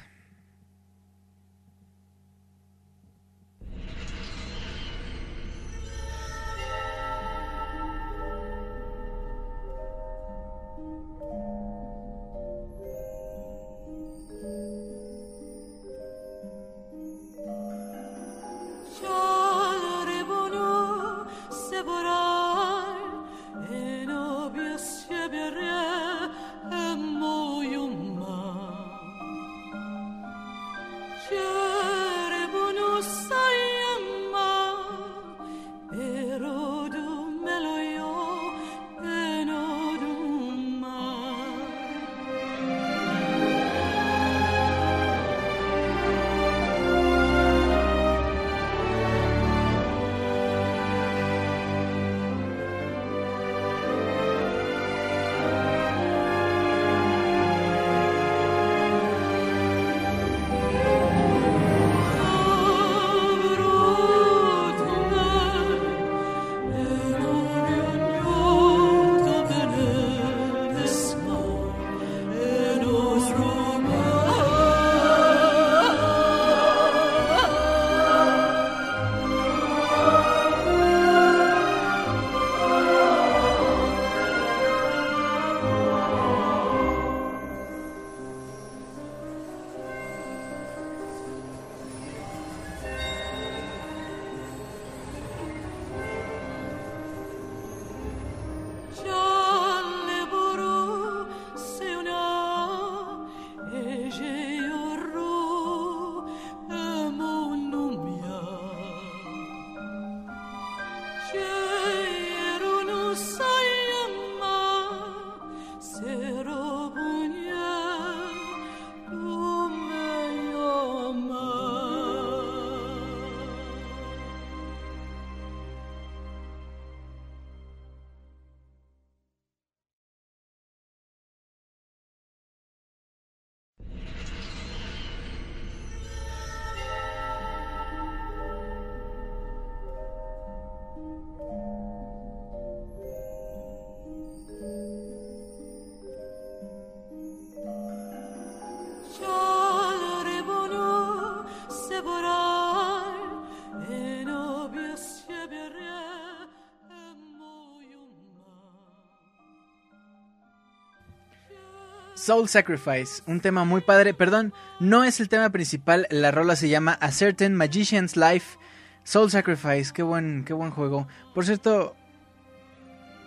Soul Sacrifice, un tema muy padre. Perdón, no es el tema principal. La rola se llama A Certain Magician's Life. Soul Sacrifice, qué buen, qué buen juego. Por cierto,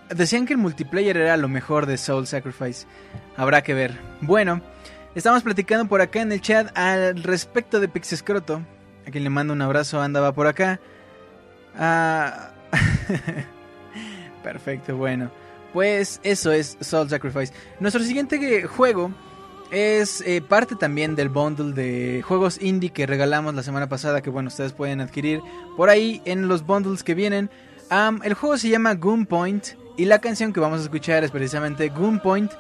decían que el multiplayer era lo mejor de Soul Sacrifice. Habrá que ver. Bueno, estamos platicando por acá en el chat al respecto de Pixescroto. A quien le mando un abrazo, andaba por acá. Ah, Perfecto, bueno. Pues eso es Soul Sacrifice. Nuestro siguiente juego es eh, parte también del bundle de juegos indie que regalamos la semana pasada, que bueno, ustedes pueden adquirir por ahí en los bundles que vienen. el juego se llama Gunpoint y la canción que vamos a escuchar es precisamente Gunpoint.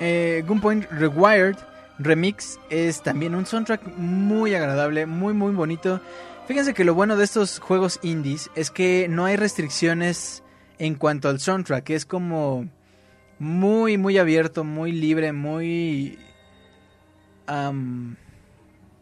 Eh, Gunpoint Rewired Remix es también un soundtrack muy agradable, muy muy bonito. Fíjense que lo bueno de estos juegos indies es que no hay restricciones en cuanto al soundtrack. Es como muy, muy abierto, muy libre, muy...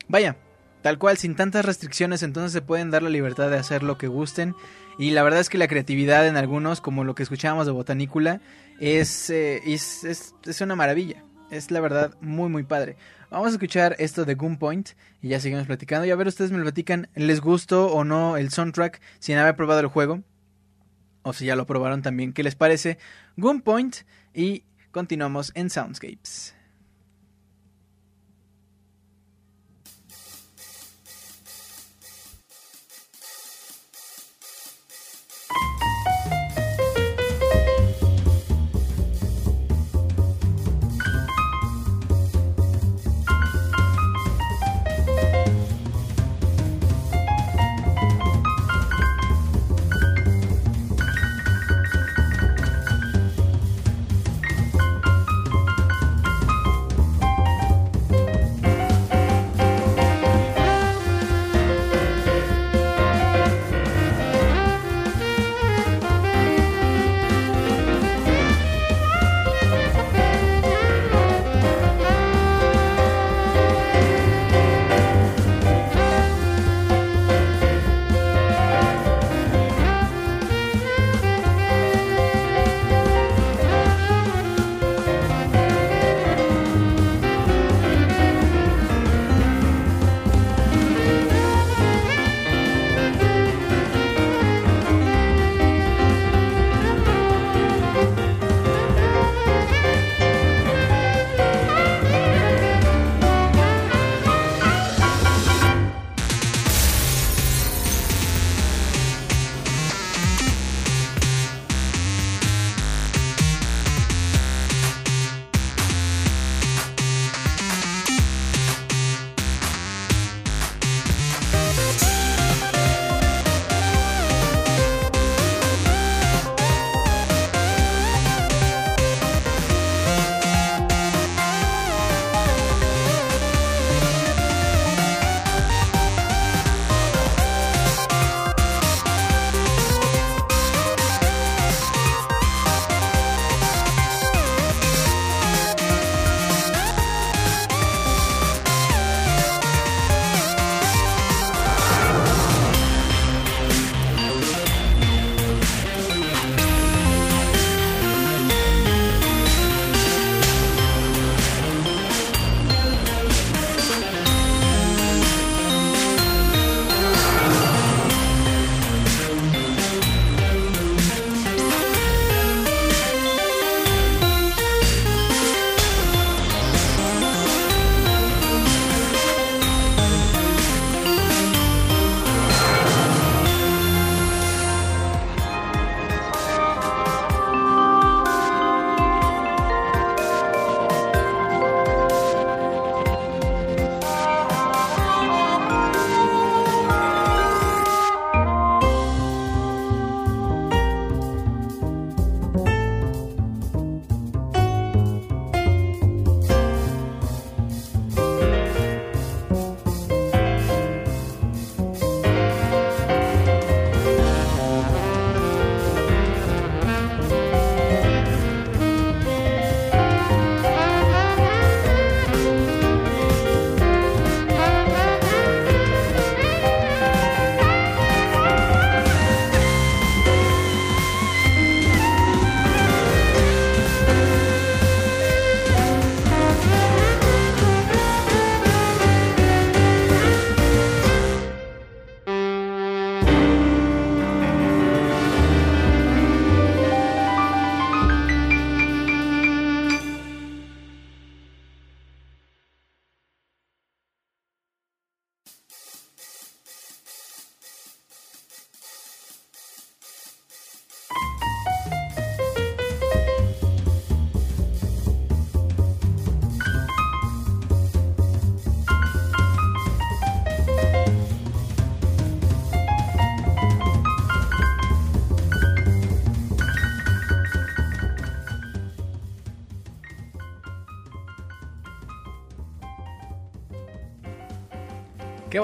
vaya, tal cual, sin tantas restricciones, entonces se pueden dar la libertad de hacer lo que gusten. Y la verdad es que la creatividad en algunos, como lo que escuchábamos de Botanícula, es, eh, es, es, es, una maravilla. Es la verdad muy, muy padre. Vamos a escuchar esto de Gunpoint y ya seguimos platicando. Y a ver, ustedes me lo platican, ¿les gustó o no el soundtrack sin haber probado el juego? O si ya lo probaron también, ¿qué les parece? Gunpoint y continuamos en Soundscapes.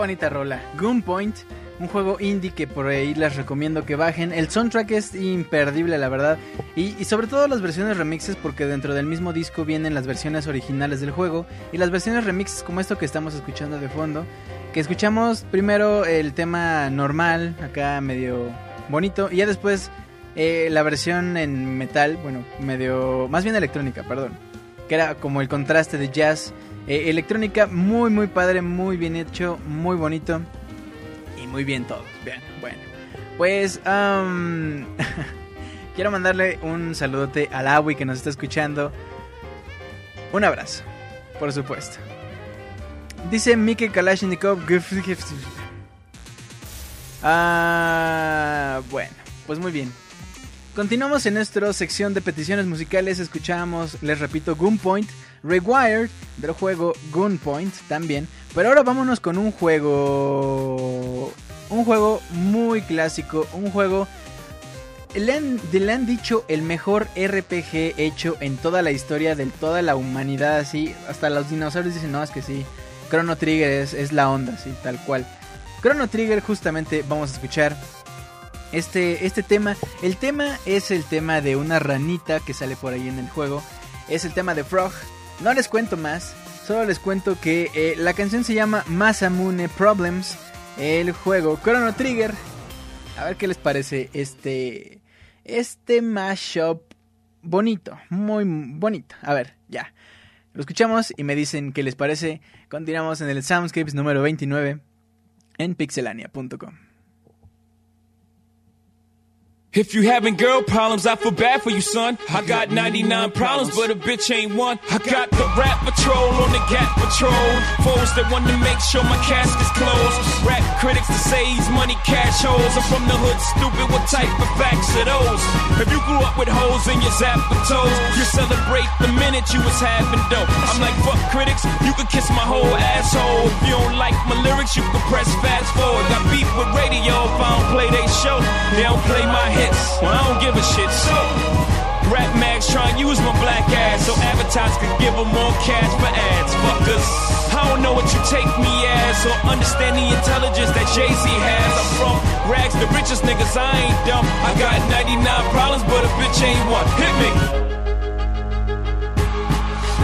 Bonita rola. Gunpoint, un juego indie que por ahí les recomiendo que bajen. El soundtrack es imperdible, la verdad. Y, sobre todo las versiones remixes, porque dentro del mismo disco vienen las versiones originales del juego. Y las versiones remixes, como esto que estamos escuchando de fondo. Que escuchamos primero el tema normal, acá medio bonito. Y ya después eh, la versión en metal, bueno, medio. Más bien electrónica, perdón. Que era como el contraste de jazz. Eh, electrónica muy, muy padre, muy bien hecho, muy bonito. Y muy bien todos. Bien, bueno. Pues, quiero mandarle un saludote al Awi que nos está escuchando. Un abrazo, por supuesto. Dice Mike Kalashnikov. Ah, bueno, pues muy bien. Continuamos en nuestra sección de peticiones musicales. Escuchamos, les repito, Gunpoint, Rewired del juego Gunpoint también. Pero ahora vámonos con un juego. Un juego muy clásico. Un juego. Le han, han dicho el mejor RPG hecho en toda la historia de toda la humanidad. Así, hasta los dinosaurios dicen: No, es que sí. Chrono Trigger es, es la onda, sí, tal cual. Chrono Trigger, justamente vamos a escuchar este, este tema. El tema es el tema de una ranita que sale por ahí en el juego. Es el tema de Frog. No les cuento más. Solo les cuento que eh, la canción se llama Masamune Problems. El juego Chrono Trigger. A ver qué les parece este. Este mashup bonito. Muy bonito. A ver, ya. Lo escuchamos y me dicen qué les parece. Continuamos en el Soundscapes número 29 en pixelania.com. If you having girl problems, I feel bad for you, son. I got 99 problems, but a bitch ain't one. I got the rap patrol on the gap patrol. Foes that want to make sure my casket's closed. Rap critics to say he's money cash holes. I'm from the hood, stupid. What type of facts are those? If you grew up with hoes in your zapper toes, you celebrate the minute you was having dope. I'm like, fuck critics, you could kiss my whole asshole. If you don't like my lyrics, you can press fast forward. Got beef with radio if I don't play they show. They don't play my Well, I don't give a shit. So, rap mags try to use my black ass so advertisers can give them more cash for ads. Fuckers. I don't know what you take me as or understand the intelligence that Jay Z has. I'm from rags, the richest niggas. I ain't dumb. I got 99 problems, but a bitch ain't one. Hit me.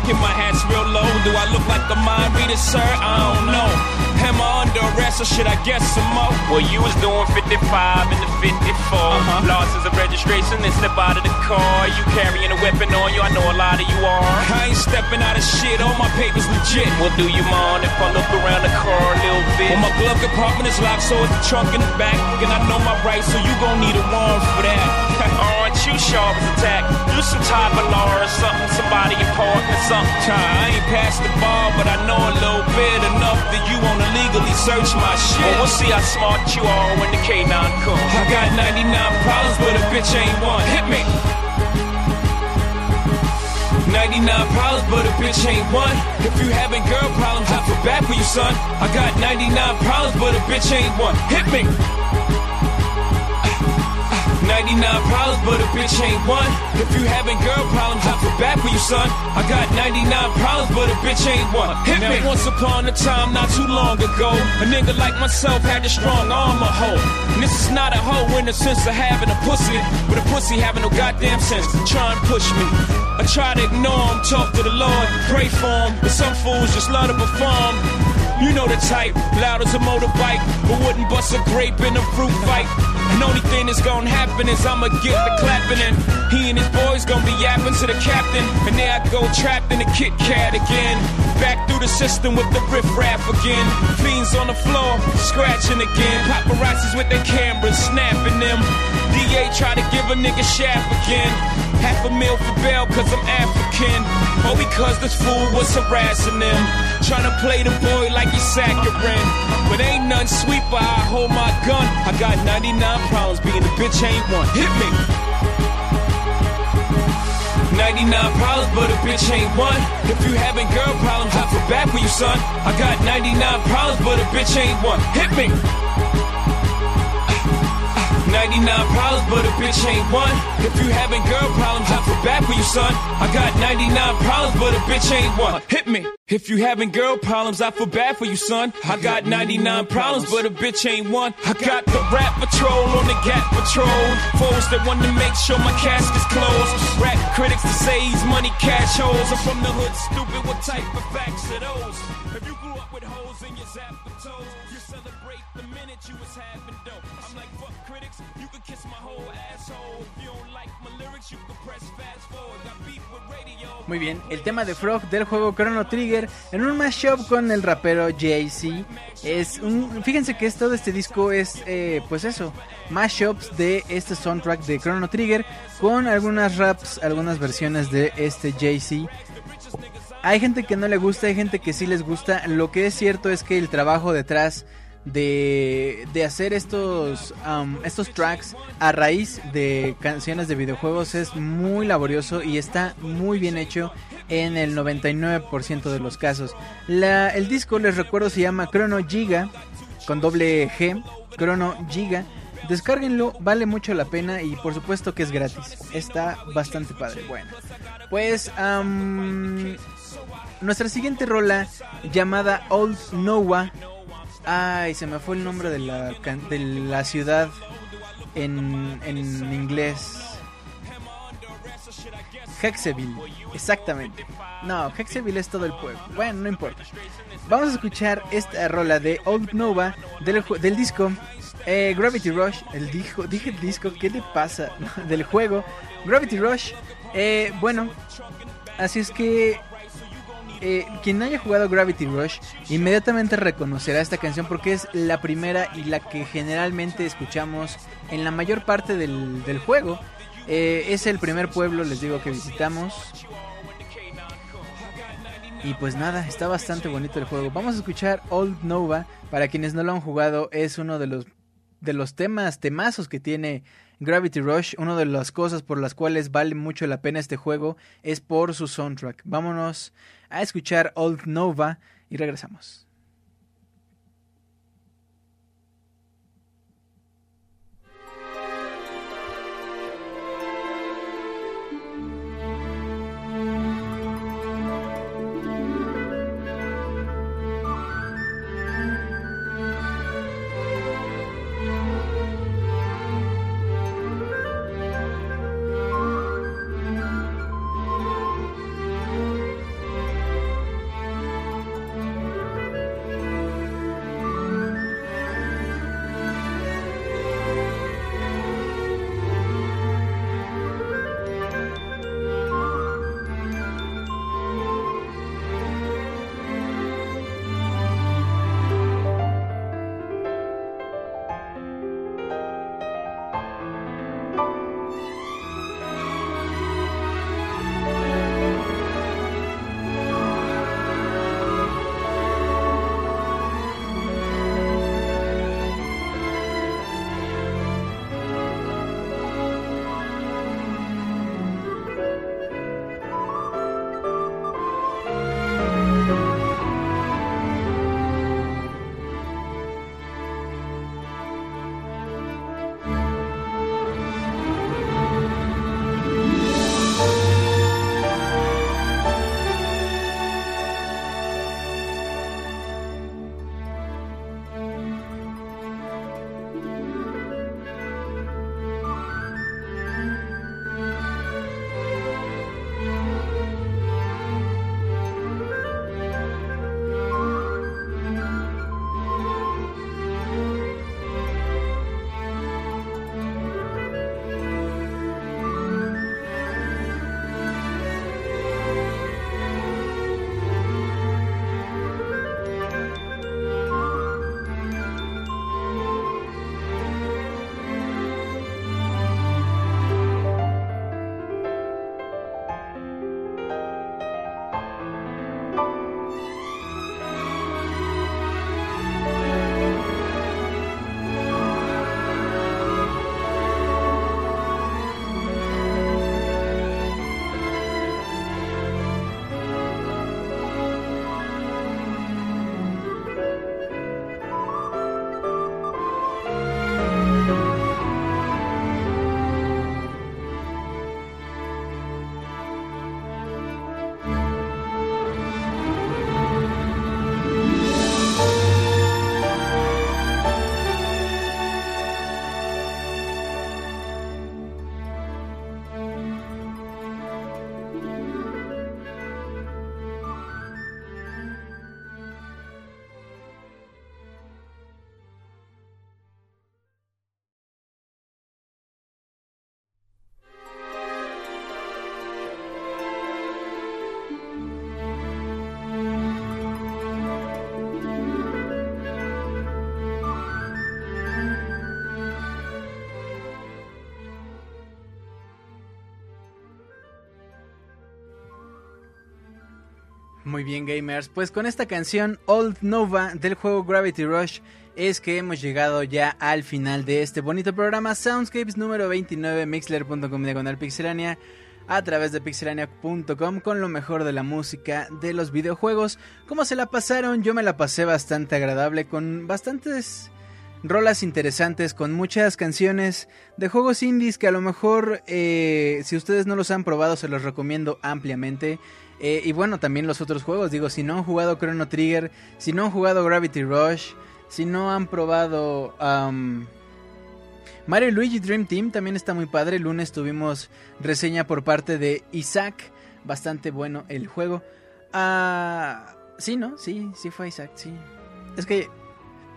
and my hat's real low. Do I look like a mind reader, sir? I don't know. Am I under arrest or should I guess some more? Well, you was doing 55 in the 54. Uh-huh. Losses of registration and step out of the car. You carrying a weapon on you, I know a lot of you are. I ain't stepping out of shit, all my papers legit. Well, do you mind if I look around the car a little bit? Well, my glove compartment is locked, so it's the trunk in the back. And I know my rights, so you gon' need a warrant for that. You sharp as attack? You some type of law or something, somebody important or something. I ain't past the bar, but I know a little bit enough that you wanna legally search my shit. Well, we'll see how smart you are when the K9 comes. I got 99 problems, but a bitch ain't one. Hit me. 99 problems, but a bitch ain't one. If you having girl problems, I feel bad for you, son. I got 99 problems, but a bitch ain't one. Hit me. 99 problems, but a bitch ain't one. If you having girl problems, I feel bad for you, son. I got 99 problems, but a bitch ain't one. Hit now, me. Once upon a time, not too long ago, a nigga like myself had a strong arm, a hoe. And this is not a hoe in the sense of having a pussy, but a pussy having no goddamn sense. Try and push me. I try to ignore him, talk to the Lord, pray for him, but some fools just love to perform. You know the type, loud as a motorbike, but wouldn't bust a grape in a fruit fight. And only thing that's gonna happen is I'ma get the clapping and he and his boys gonna be yapping to the captain. And there I go trapped in the Kit Kat again. Back through the system with the riff raff again. Fiends on the floor, scratching again. Paparazzis with their cameras, snapping them. DA try to give a nigga shaft again. Half a meal for bail cause I'm African. Or because this fool was harassing them. Trying to play the boy like he's saccharine. But ain't none sweet, but I hold my gun. I got 99 problems being a bitch ain't one. Hit me. 99 problems, but a bitch ain't one. If you having girl problems, I feel bad for you, son. I got 99 problems, but a bitch ain't one. Hit me. 99 problems, but a bitch ain't one. If you having girl problems, I feel bad for you, son. I got 99 problems, but a bitch ain't one. Hit me. If you having girl problems, I feel bad for you, son. I got 99 problems, but a bitch ain't one. I got the rap patrol on the gap patrol. Foes that want to make sure my casket's closed. Rap critics to say he's money cash holes. I'm from the hood, stupid. What type of facts are those? If you grew up with holes in your zapper toes, the minute you was having dope. I'm like, fuck critics, you can kiss my whole asshole. You don't like my lyrics, you can press fast forward. With radio. Muy bien, el tema de Frog del juego Chrono Trigger en un mashup con el rapero Jay-Z. Es un, fíjense que todo este disco es, eh, pues eso, mashups de este soundtrack de Chrono Trigger con algunas raps, algunas versiones de este Jay-Z. Hay gente que no le gusta, hay gente que sí les gusta. Lo que es cierto es que el trabajo detrás de, de hacer estos, estos tracks a raíz de canciones de videojuegos es muy laborioso y está muy bien hecho en el 99% de los casos. La, el disco, les recuerdo, se llama Chrono Giga, con doble G, Chrono Giga. Descárguenlo, vale mucho la pena y por supuesto que es gratis. Está bastante padre. Bueno, pues nuestra siguiente rola llamada Old Noah. Ay, se me fue el nombre de la, de la ciudad en, en inglés. Hexeville, exactamente. No, Hexeville es todo el pueblo. Bueno, no importa. Vamos a escuchar esta rola de Old Nova del, del disco eh, Gravity Rush. El disco, dije el disco, ¿qué le pasa? del juego Gravity Rush. Eh, bueno, así es que eh, quien haya jugado Gravity Rush inmediatamente reconocerá esta canción porque es la primera y la que generalmente escuchamos en la mayor parte del, juego. Eh, es el primer pueblo, les digo, que visitamos. Y pues nada, está bastante bonito el juego. Vamos a escuchar Old Nova. Para quienes no lo han jugado, es uno de los, de los temas, temazos que tiene Gravity Rush. Una de las cosas por las cuales vale mucho la pena este juego es por su soundtrack. Vámonos a escuchar Old Nova y regresamos. Muy bien, gamers. Pues con esta canción Old Nova del juego Gravity Rush es que hemos llegado ya al final de este bonito programa Soundscapes número 29 mixler.com diagonal pixelania a través de pixelania.com con lo mejor de la música de los videojuegos. ¿Cómo se la pasaron? Yo me la pasé bastante agradable con bastantes rolas interesantes, con muchas canciones de juegos indies que a lo mejor eh, si ustedes no los han probado se los recomiendo ampliamente. Eh, y bueno, también los otros juegos, digo, si no han jugado Chrono Trigger, si no han jugado Gravity Rush, si no han probado... Mario Luigi Dream Team también está muy padre. El lunes tuvimos reseña por parte de Isaac. Bastante bueno el juego. Ah, sí, ¿no? Sí, sí fue Isaac, sí. Es que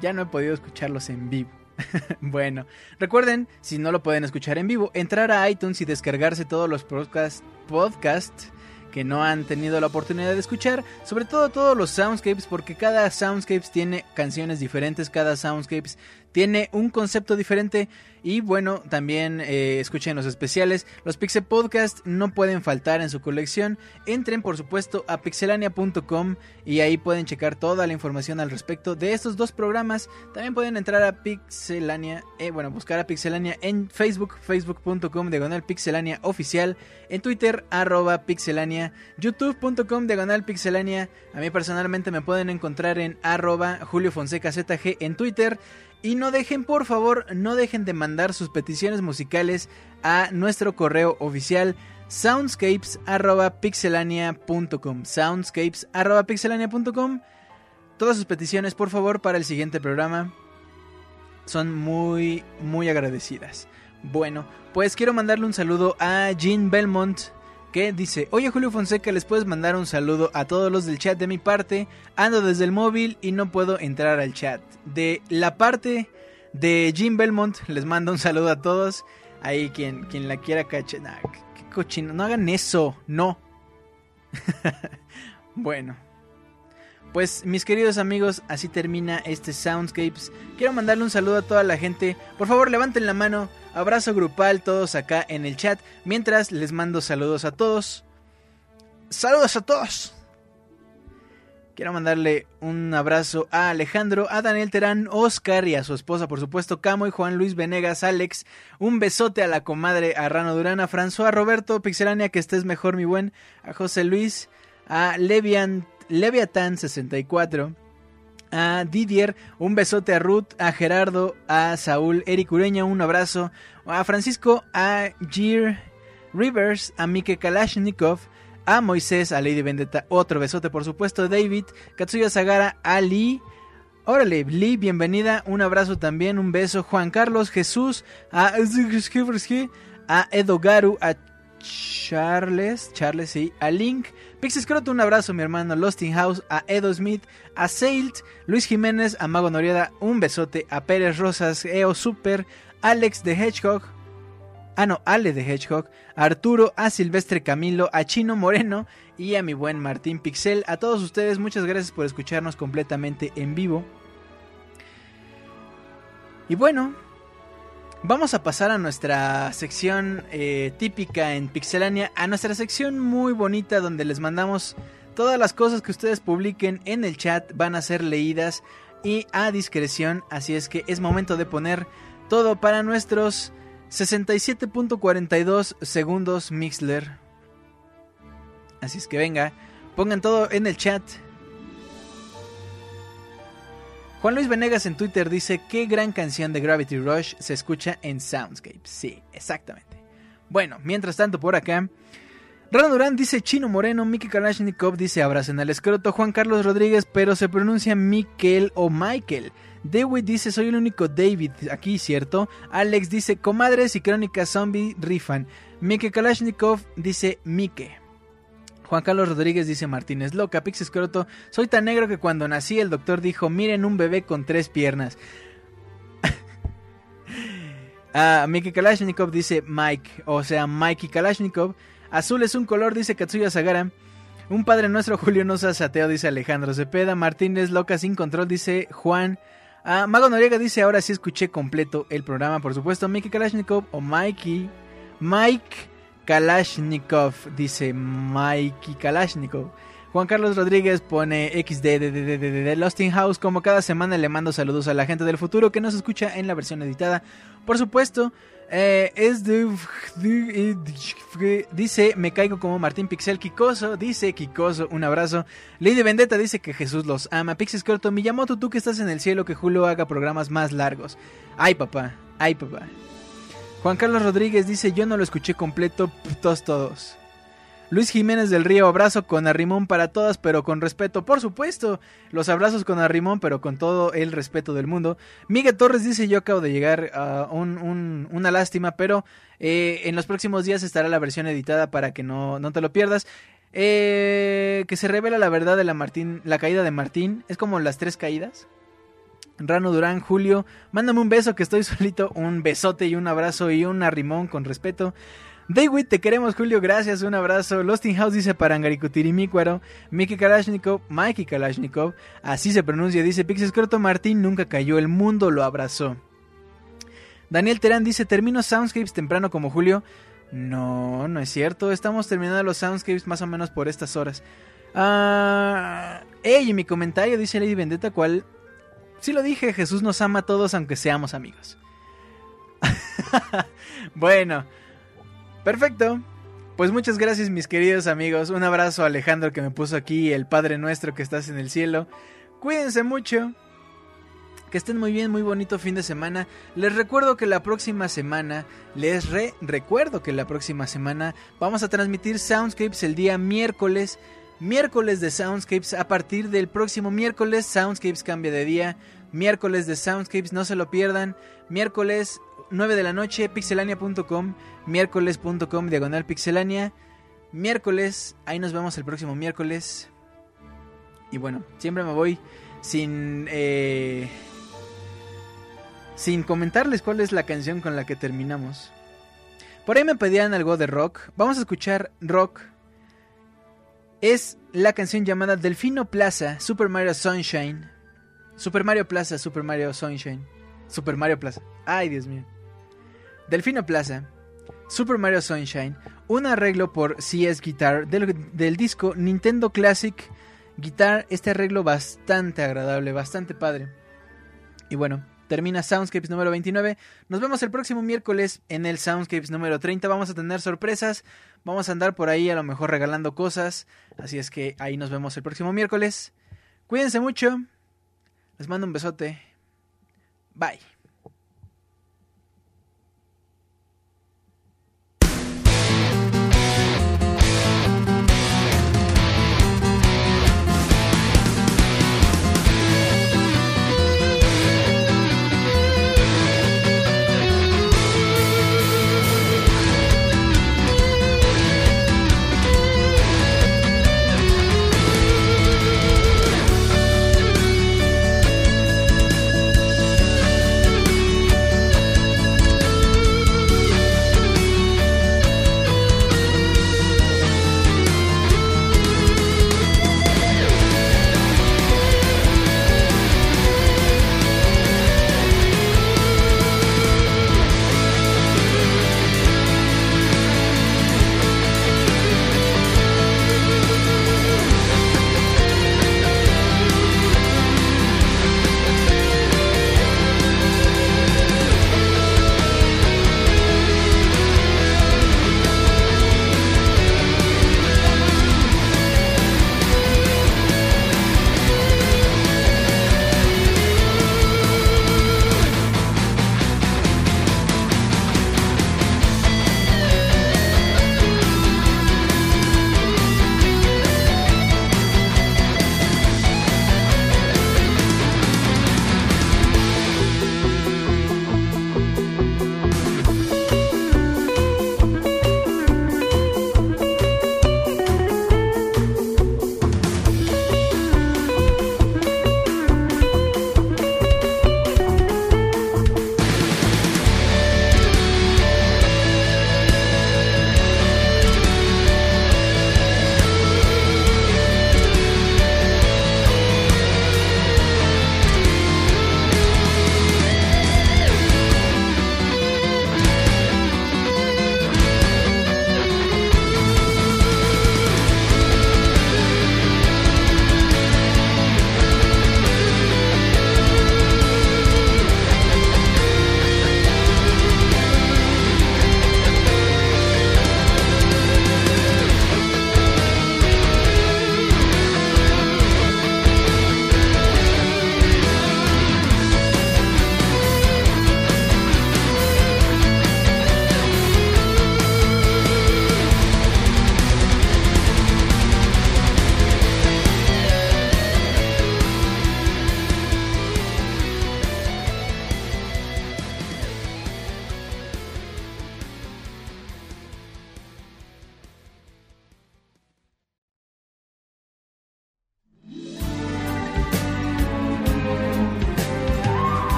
ya no he podido escucharlos en vivo. bueno, recuerden, si no lo pueden escuchar en vivo, entrar a iTunes y descargarse todos los podcasts podcast que no han tenido la oportunidad de escuchar, sobre todo todos los soundscapes, porque cada soundscapes tiene canciones diferentes, cada soundscapes tiene un concepto diferente y bueno, también eh, escuchen los especiales. Los Pixel Podcast no pueden faltar en su colección. Entren por supuesto a pixelania.com y ahí pueden checar toda la información al respecto de estos dos programas. También pueden entrar a Pixelania, eh, bueno, buscar a Pixelania en Facebook, facebook.com diagonal pixelania oficial, en Twitter arroba pixelania, youtube.com diagonal pixelania. A mí personalmente me pueden encontrar en arroba Julio Fonseca ZG en Twitter. Y no dejen, por favor, no dejen de mandar sus peticiones musicales a nuestro correo oficial soundscapes.pixelania.com. Soundscapes.pixelania.com. Todas sus peticiones, por favor, para el siguiente programa son muy, muy agradecidas. Bueno, pues quiero mandarle un saludo a Jean Belmont que dice, oye Julio Fonseca, les puedes mandar un saludo a todos los del chat de mi parte, ando desde el móvil y no puedo entrar al chat. De la parte de Jim Belmont, les mando un saludo a todos, ahí quien, quien la quiera cachar, qué cochino, no hagan eso, no. bueno. Pues mis queridos amigos, así termina este Soundscapes. Quiero mandarle un saludo a toda la gente. Por favor, levanten la mano. Abrazo grupal todos acá en el chat. Mientras les mando saludos a todos. Saludos a todos. Quiero mandarle un abrazo a Alejandro, a Daniel Terán, Oscar y a su esposa, por supuesto, Camo y Juan Luis Venegas, Alex. Un besote a la comadre, a Rano Durán, a François, Roberto, Pixelania, que estés mejor, mi buen, a José Luis, a Levian Leviathan64, a Didier, un besote a Ruth, a Gerardo, a Saúl, Eric Ureña, un abrazo, a Francisco, a Gir Rivers, a Mike Kalashnikov, a Moisés, a Lady Vendetta, otro besote por supuesto, David, Katsuya Sagara, a Lee, Órale, Lee, bienvenida, un abrazo también, un beso, Juan Carlos, Jesús, a, a Edogaru, a Charles, Charles, sí, a Link, Pixescroto, un abrazo, mi hermano Losting House, a Edo Smith, a Sailt, Luis Jiménez, a Mago Norieda, un besote, a Pérez Rosas, EO Super, Alex de Hedgehog, ah no, Ale de Hedgehog, a Arturo, a Silvestre Camilo, a Chino Moreno y a mi buen Martín Pixel. A todos ustedes, muchas gracias por escucharnos completamente en vivo. Y bueno, Vamos a pasar a nuestra sección eh, típica en Pixelania, a nuestra sección muy bonita donde les mandamos todas las cosas que ustedes publiquen en el chat van a ser leídas y a discreción, así es que es momento de poner todo para nuestros 67.42 segundos Mixler. Así es que venga, pongan todo en el chat Juan Luis Venegas en Twitter dice, qué gran canción de Gravity Rush se escucha en Soundscape. Sí, exactamente. Bueno, mientras tanto por acá, Rano Durán dice Chino Moreno, Miki Kalashnikov dice abracen al escroto, Juan Carlos Rodríguez, pero se pronuncia Mikel o Michael. Dewey dice soy el único David aquí, ¿cierto? Alex dice comadres y crónicas zombie rifan. Miki Kalashnikov dice Mike. Juan Carlos Rodríguez dice Martínez, loca, Pix soy tan negro que cuando nací el doctor dijo, miren un bebé con tres piernas. ah, Miki Kalashnikov dice Mike, o sea, Mikey Kalashnikov. Azul es un color, dice Katsuya Sagara. Un padre nuestro, Julio no seas ateo, dice Alejandro Cepeda. Martínez, loca sin control, dice Juan. Ah, Mago Noriega dice, ahora sí escuché completo el programa, por supuesto. Miki Kalashnikov o Mikey. Mike Kalashnikov, dice Mikey Kalashnikov. Juan Carlos Rodríguez pone XD de, Lost in House. Como cada semana le mando saludos a la gente del futuro que nos escucha en la versión editada. Por supuesto, eh, es de- Dice, me caigo como Martín Pixel Kikoso. Dice Kikoso, un abrazo. Lady Vendetta dice que Jesús los ama. Pixis Corto, Miyamoto, tú que estás en el cielo, que Julio haga programas más largos. Ay, papá, ay, papá. Juan Carlos Rodríguez dice, yo no lo escuché completo, putos todos. Luis Jiménez del Río, abrazo con arrimón para todas, pero con respeto, por supuesto. Los abrazos con arrimón, pero con todo el respeto del mundo. Miguel Torres dice, yo acabo de llegar a un- un- una lástima, pero eh, en los próximos días estará la versión editada para que no, no te lo pierdas. Eh, que se revela la verdad de la Martín, la caída de Martín. Es como las tres caídas. Rano Durán, Julio, mándame un beso que estoy solito, un besote y un abrazo y un arrimón con respeto. David, te queremos, Julio, gracias, un abrazo. Lost in House dice Parangaricutirimícuaro. Miki Kalashnikov, Mikey Kalashnikov, así se pronuncia, dice Pixis Croto Martín, nunca cayó, el mundo lo abrazó. Daniel Terán dice, termino Soundscapes temprano como Julio. No, no es cierto, estamos terminando los Soundscapes más o menos por estas horas. Ah, ey, y mi comentario dice Lady Vendetta, ¿cuál? Sí lo dije, Jesús nos ama a todos aunque seamos amigos. bueno, perfecto. Pues muchas gracias mis queridos amigos. Un abrazo a Alejandro que me puso aquí, el Padre Nuestro que estás en el cielo. Cuídense mucho. Que estén muy bien, muy bonito fin de semana. Les recuerdo que la próxima semana, les re recuerdo que la próxima semana vamos a transmitir Soundscapes el día miércoles. Miércoles de Soundscapes. A partir del próximo miércoles, Soundscapes cambia de día. Miércoles de Soundscapes, no se lo pierdan. Miércoles 9 de la noche, pixelania.com. Miércoles.com, diagonal pixelania. Miércoles, ahí nos vemos el próximo miércoles. Y bueno, siempre me voy sin. eh, sin comentarles cuál es la canción con la que terminamos. Por ahí me pedían algo de rock. Vamos a escuchar rock. Es la canción llamada Delfino Plaza, Super Mario Sunshine. Super Mario Plaza, Super Mario Sunshine. Super Mario Plaza. Ay, Dios mío. Delfino Plaza, Super Mario Sunshine. Un arreglo por CS Guitar del, del disco Nintendo Classic Guitar. Este arreglo bastante agradable, bastante padre. Y bueno, termina Soundscapes número 29. Nos vemos el próximo miércoles en el Soundscapes número 30. Vamos a tener sorpresas. Vamos a andar por ahí a lo mejor regalando cosas. Así es que ahí nos vemos el próximo miércoles. Cuídense mucho. Les mando un besote. Bye.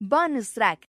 Bonus track.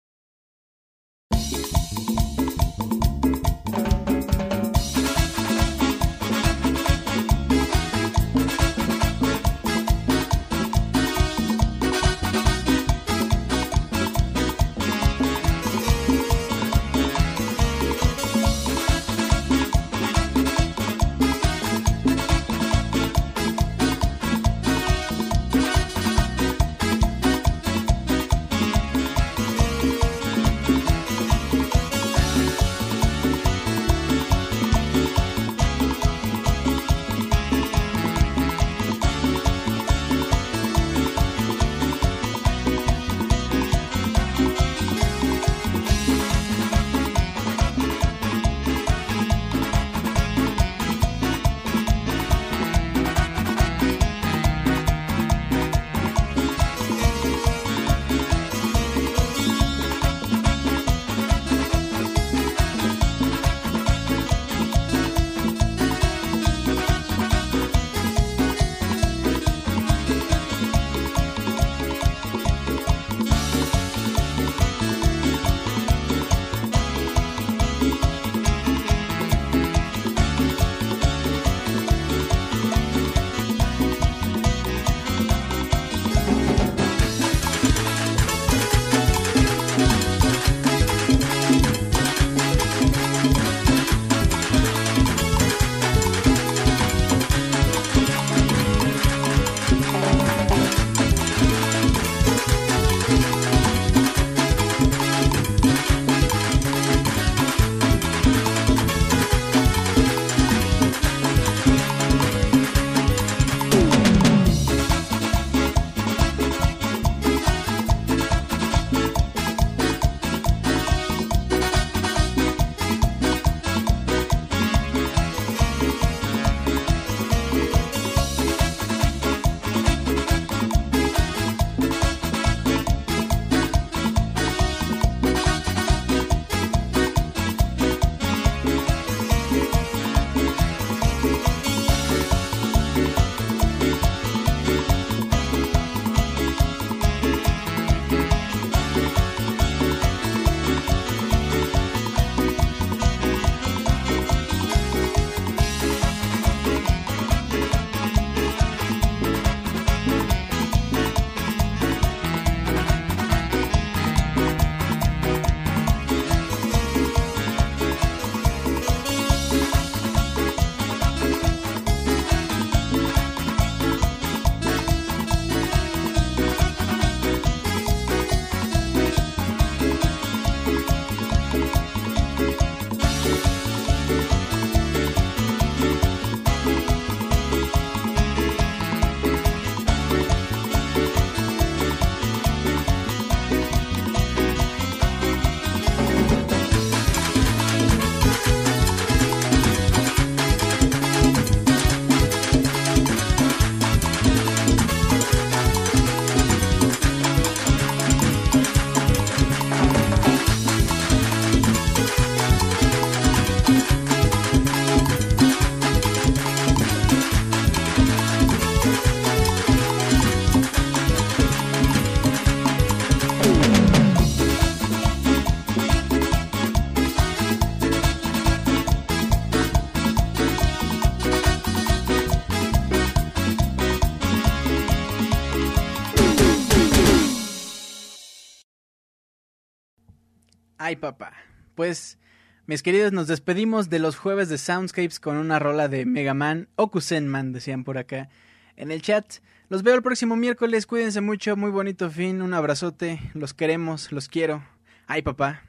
Ay, papá. Pues, mis queridos, nos despedimos de los jueves de Soundscapes con una rola de Mega Man o Kusenman, decían por acá en el chat. Los veo el próximo miércoles, cuídense mucho, muy bonito fin, un abrazote, los queremos, los quiero. Ay, papá.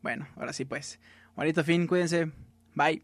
Bueno, ahora sí pues. Bonito fin, cuídense. Bye.